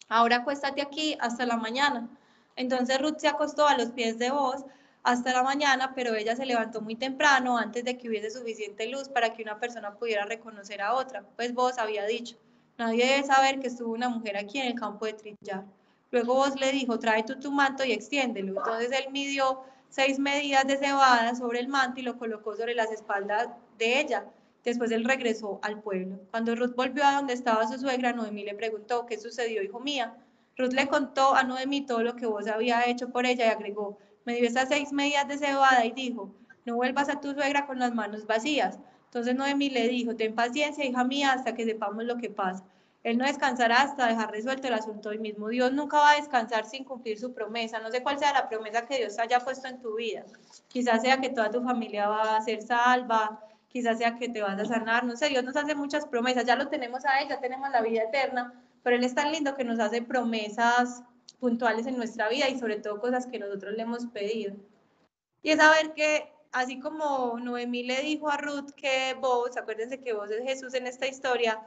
Ahora acuéstate aquí hasta la mañana. Entonces Ruth se acostó a los pies de vos hasta la mañana, pero ella se levantó muy temprano antes de que hubiese suficiente luz para que una persona pudiera reconocer a otra, pues vos había dicho, nadie debe saber que estuvo una mujer aquí en el campo de trillar. Luego vos le dijo, trae tú tu manto y extiéndelo. Entonces él midió seis medidas de cebada sobre el manto y lo colocó sobre las espaldas de ella. Después él regresó al pueblo. Cuando Ruth volvió a donde estaba su suegra, Noemí le preguntó, ¿qué sucedió, hijo mía? Ruth le contó a Noemí todo lo que vos había hecho por ella y agregó, me dio esas seis medias de cebada y dijo, no vuelvas a tu suegra con las manos vacías. Entonces Noemí le dijo, ten paciencia, hija mía, hasta que sepamos lo que pasa. Él no descansará hasta dejar resuelto el asunto hoy mismo. Dios nunca va a descansar sin cumplir su promesa. No sé cuál sea la promesa que Dios haya puesto en tu vida. Quizás sea que toda tu familia va a ser salva, quizás sea que te vas a sanar. No sé, Dios nos hace muchas promesas. Ya lo tenemos a Él, ya tenemos la vida eterna, pero Él es tan lindo que nos hace promesas puntuales en nuestra vida y sobre todo cosas que nosotros le hemos pedido. Y es saber que así como Noemí le dijo a Ruth que vos, acuérdense que vos es Jesús en esta historia,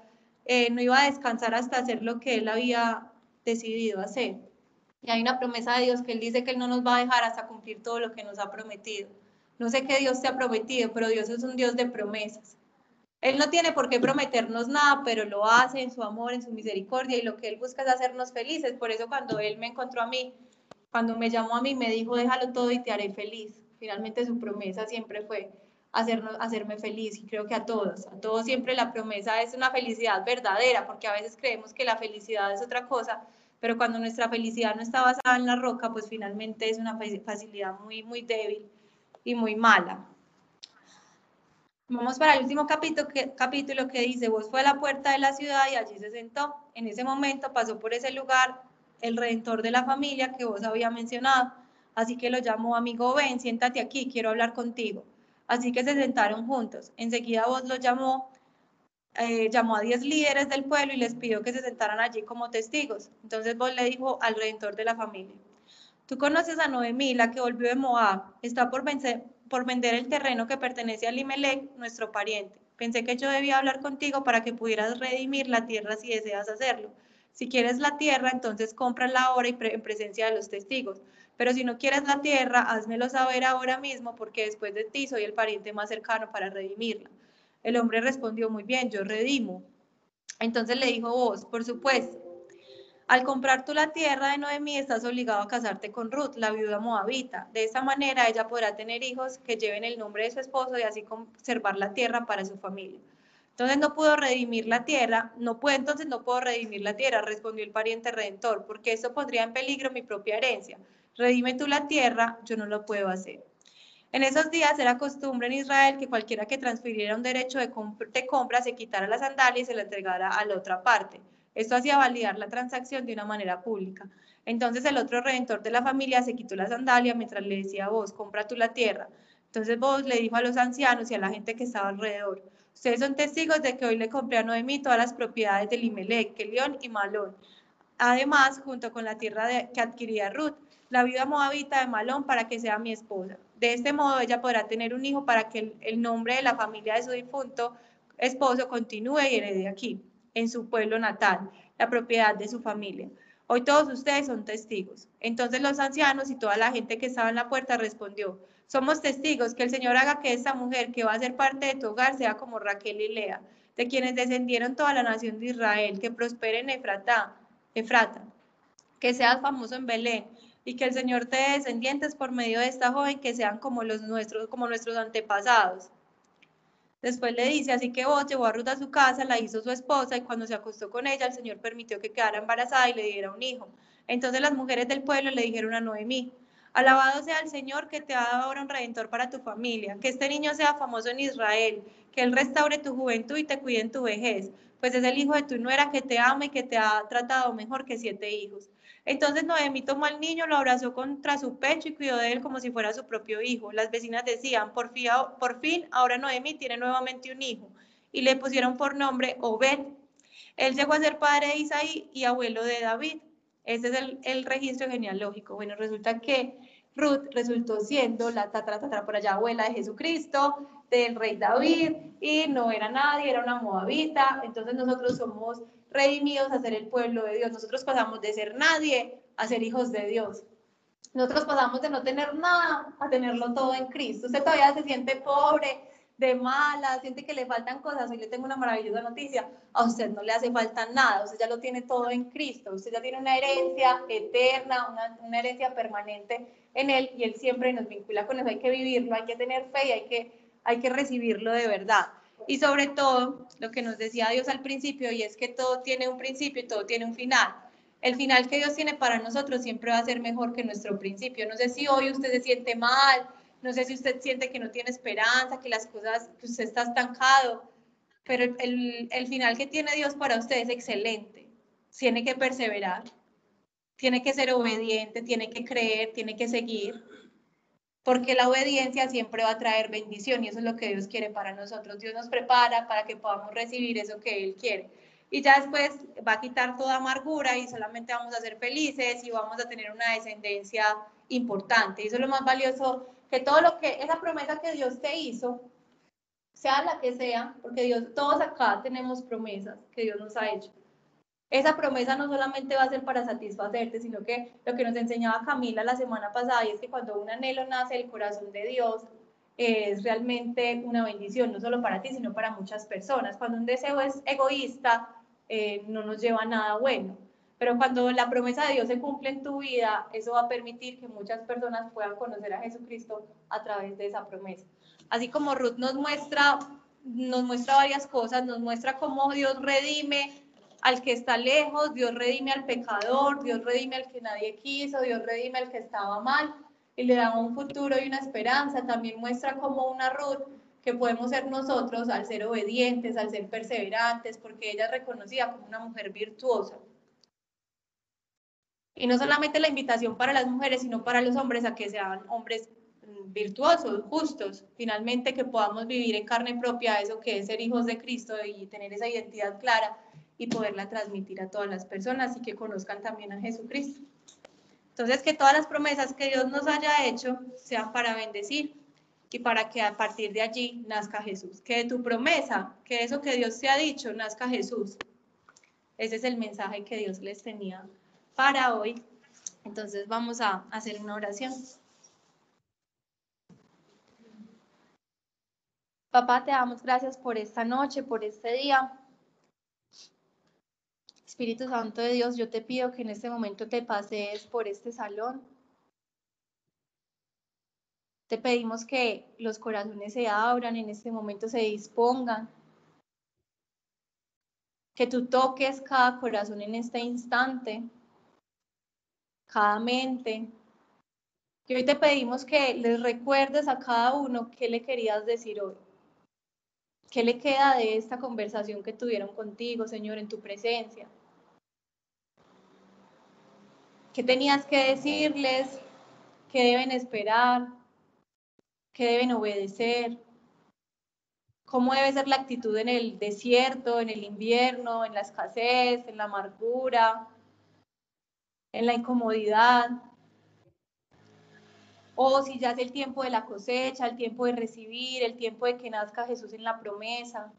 eh, no iba a descansar hasta hacer lo que él había decidido hacer. Y hay una promesa de Dios que él dice que él no nos va a dejar hasta cumplir todo lo que nos ha prometido. No sé qué Dios te ha prometido, pero Dios es un Dios de promesas. Él no tiene por qué prometernos nada, pero lo hace en su amor, en su misericordia y lo que Él busca es hacernos felices. Por eso cuando Él me encontró a mí, cuando me llamó a mí, me dijo, déjalo todo y te haré feliz. Finalmente su promesa siempre fue hacerme feliz y creo que a todos, a todos siempre la promesa es una felicidad verdadera, porque a veces creemos que la felicidad es otra cosa, pero cuando nuestra felicidad no está basada en la roca, pues finalmente es una facilidad muy, muy débil y muy mala. Vamos para el último capítulo que, capítulo que dice, vos fue a la puerta de la ciudad y allí se sentó. En ese momento pasó por ese lugar el redentor de la familia que vos había mencionado. Así que lo llamó, amigo, ven, siéntate aquí, quiero hablar contigo. Así que se sentaron juntos. Enseguida vos lo llamó, eh, llamó a diez líderes del pueblo y les pidió que se sentaran allí como testigos. Entonces vos le dijo al redentor de la familia, tú conoces a Noemí, la que volvió de Moab, está por vender el terreno que pertenece a Limelec, nuestro pariente. Pensé que yo debía hablar contigo para que pudieras redimir la tierra si deseas hacerlo. Si quieres la tierra, entonces cómprala ahora y en presencia de los testigos. Pero si no quieres la tierra, házmelo saber ahora mismo, porque después de ti soy el pariente más cercano para redimirla. El hombre respondió, muy bien, yo redimo. Entonces le dijo vos, por supuesto, al comprar tú la tierra de Noemí, estás obligado a casarte con Ruth, la viuda moabita. De esta manera ella podrá tener hijos que lleven el nombre de su esposo y así conservar la tierra para su familia. Entonces no pudo redimir la tierra, no puede, entonces no puedo redimir la tierra, respondió el pariente redentor, porque eso pondría en peligro mi propia herencia. Redime tú la tierra, yo no lo puedo hacer. En esos días era costumbre en Israel que cualquiera que transfiriera un derecho de, de compra se quitara la sandalia y se la entregara a la otra parte. Esto hacía validar la transacción de una manera pública. Entonces el otro redentor de la familia se quitó la sandalia mientras le decía a vos, compra tú la tierra. Entonces vos le dijo a los ancianos y a la gente que estaba alrededor, ustedes son testigos de que hoy le compré a Noemí todas las propiedades de Limelec, Kelión y Malón. Además, junto con la tierra que adquiría Ruth, la viuda moabita de Malón para que sea mi esposa. De este modo ella podrá tener un hijo para que el, nombre de la familia de su difunto esposo continúe y herede aquí en su pueblo natal, la propiedad de su familia. Hoy todos ustedes son testigos. Entonces los ancianos y toda la gente que estaba en la puerta respondió, somos testigos que el Señor haga que esta mujer que va a ser parte de tu hogar sea como Raquel y Lea, de quienes descendieron toda la nación de Israel, que prospere en Efrata, Efrata, que seas famoso en Belén y que el Señor te dé descendientes por medio de esta joven que sean como los nuestros, como nuestros antepasados. Después le dice, así que vos llevó a Ruth a su casa, la hizo su esposa y cuando se acostó con ella, el Señor permitió que quedara embarazada y le diera un hijo. Entonces las mujeres del pueblo le dijeron a Noemí, alabado sea el Señor que te ha dado ahora un redentor para tu familia, que este niño sea famoso en Israel, que él restaure tu juventud y te cuide en tu vejez, pues es el hijo de tu nuera que te ama y que te ha tratado mejor que siete hijos. Entonces Noemí tomó al niño, lo abrazó contra su pecho y cuidó de él como si fuera su propio hijo. Las vecinas decían, por fin, ahora Noemí tiene nuevamente un hijo. Y le pusieron por nombre Obed. Él llegó a ser padre de Isaí y abuelo de David. Ese es el, el registro genealógico. Bueno, resulta que Ruth resultó siendo la tatra, tatra por allá abuela de Jesucristo, del rey David, y no era nadie, era una moabita. Entonces nosotros somos redimidos a ser el pueblo de Dios. Nosotros pasamos de ser nadie a ser hijos de Dios. Nosotros pasamos de no tener nada a tenerlo todo en Cristo. Usted todavía se siente pobre, de mala, siente que le faltan cosas. Hoy le tengo una maravillosa noticia. A usted no le hace falta nada. Usted ya lo tiene todo en Cristo. Usted ya tiene una herencia eterna, una, una herencia permanente en Él y Él siempre nos vincula con eso. Hay que vivirlo, hay que tener fe y hay que, hay que recibirlo de verdad. Y sobre todo, lo que nos decía Dios al principio, y es que todo tiene un principio y todo tiene un final. El final que Dios tiene para nosotros siempre va a ser mejor que nuestro principio. No sé si hoy usted se siente mal, no sé si usted siente que no tiene esperanza, que las cosas, que usted está estancado, pero el, el final que tiene Dios para usted es excelente. Tiene que perseverar, tiene que ser obediente, tiene que creer, tiene que seguir porque la obediencia siempre va a traer bendición y eso es lo que Dios quiere para nosotros. Dios nos prepara para que podamos recibir eso que Él quiere. Y ya después va a quitar toda amargura y solamente vamos a ser felices y vamos a tener una descendencia importante. Y eso es lo más valioso, que todo lo que, esa promesa que Dios te hizo, sea la que sea, porque Dios, todos acá tenemos promesas que Dios nos ha hecho esa promesa no solamente va a ser para satisfacerte, sino que lo que nos enseñaba Camila la semana pasada, y es que cuando un anhelo nace del corazón de Dios, es realmente una bendición, no solo para ti, sino para muchas personas. Cuando un deseo es egoísta, eh, no nos lleva a nada bueno. Pero cuando la promesa de Dios se cumple en tu vida, eso va a permitir que muchas personas puedan conocer a Jesucristo a través de esa promesa. Así como Ruth nos muestra, nos muestra varias cosas, nos muestra cómo Dios redime al que está lejos, Dios redime al pecador, Dios redime al que nadie quiso, Dios redime al que estaba mal y le da un futuro y una esperanza. También muestra como una Ruth que podemos ser nosotros al ser obedientes, al ser perseverantes, porque ella es reconocida como una mujer virtuosa. Y no solamente la invitación para las mujeres, sino para los hombres a que sean hombres mm, virtuosos, justos, finalmente que podamos vivir en carne propia eso que es ser hijos de Cristo y tener esa identidad clara y poderla transmitir a todas las personas y que conozcan también a Jesucristo. Entonces, que todas las promesas que Dios nos haya hecho sean para bendecir y para que a partir de allí nazca Jesús. Que de tu promesa, que eso que Dios te ha dicho, nazca Jesús. Ese es el mensaje que Dios les tenía para hoy. Entonces vamos a hacer una oración. Papá, te damos gracias por esta noche, por este día. Espíritu Santo de Dios, yo te pido que en este momento te pasees por este salón. Te pedimos que los corazones se abran, en este momento se dispongan. Que tú toques cada corazón en este instante, cada mente. Y hoy te pedimos que les recuerdes a cada uno qué le querías decir hoy. ¿Qué le queda de esta conversación que tuvieron contigo, Señor, en tu presencia? ¿Qué tenías que decirles? ¿Qué deben esperar? ¿Qué deben obedecer? ¿Cómo debe ser la actitud en el desierto, en el invierno, en la escasez, en la amargura, en la incomodidad? O si ya es el tiempo de la cosecha, el tiempo de recibir, el tiempo de que nazca Jesús en la promesa.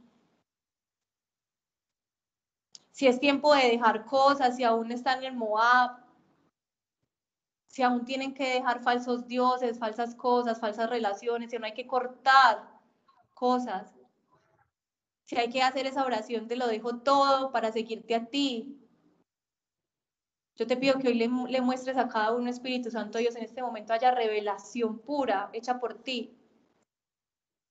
si es tiempo de dejar cosas, si aún están en Moab, si aún tienen que dejar falsos dioses, falsas cosas, falsas relaciones, si no hay que cortar cosas, si hay que hacer esa oración, te lo dejo todo para seguirte a ti. Yo te pido que hoy le, le muestres a cada uno, Espíritu Santo Dios, en este momento haya revelación pura hecha por ti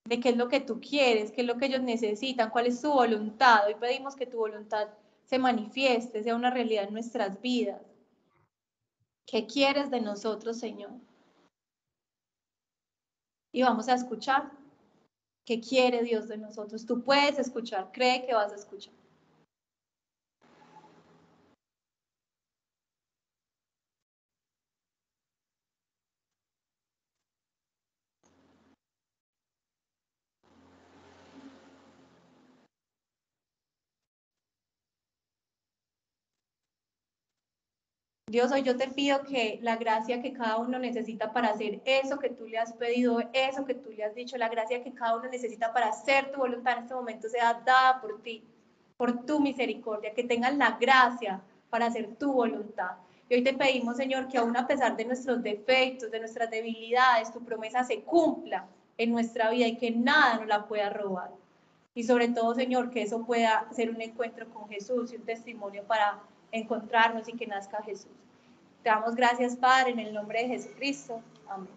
de qué es lo que tú quieres, qué es lo que ellos necesitan, cuál es su voluntad. Hoy pedimos que tu voluntad se manifieste, sea una realidad en nuestras vidas. ¿Qué quieres de nosotros, Señor? Y vamos a escuchar. ¿Qué quiere Dios de nosotros? Tú puedes escuchar, cree que vas a escuchar. Dios, hoy yo te pido que la gracia que cada uno necesita para hacer eso que tú le has pedido, eso que tú le has dicho, la gracia que cada uno necesita para hacer tu voluntad en este momento sea dada por ti, por tu misericordia, que tengan la gracia para hacer tu voluntad. Y hoy te pedimos, Señor, que aún a pesar de nuestros defectos, de nuestras debilidades, tu promesa se cumpla en nuestra vida y que nada nos la pueda robar. Y sobre todo, Señor, que eso pueda ser un encuentro con Jesús y un testimonio para encontrarnos y que nazca Jesús. Te damos gracias, Padre, en el nombre de Jesucristo. Amén.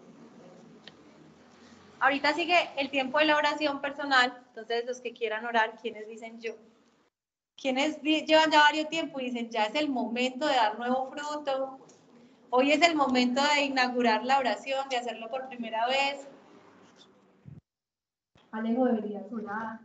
Ahorita sigue el tiempo de la oración personal, entonces los que quieran orar, quienes dicen yo. Quienes llevan ya varios tiempo y dicen, ya es el momento de dar nuevo fruto. Hoy es el momento de inaugurar la oración, de hacerlo por primera vez. Alejo, deberías orar.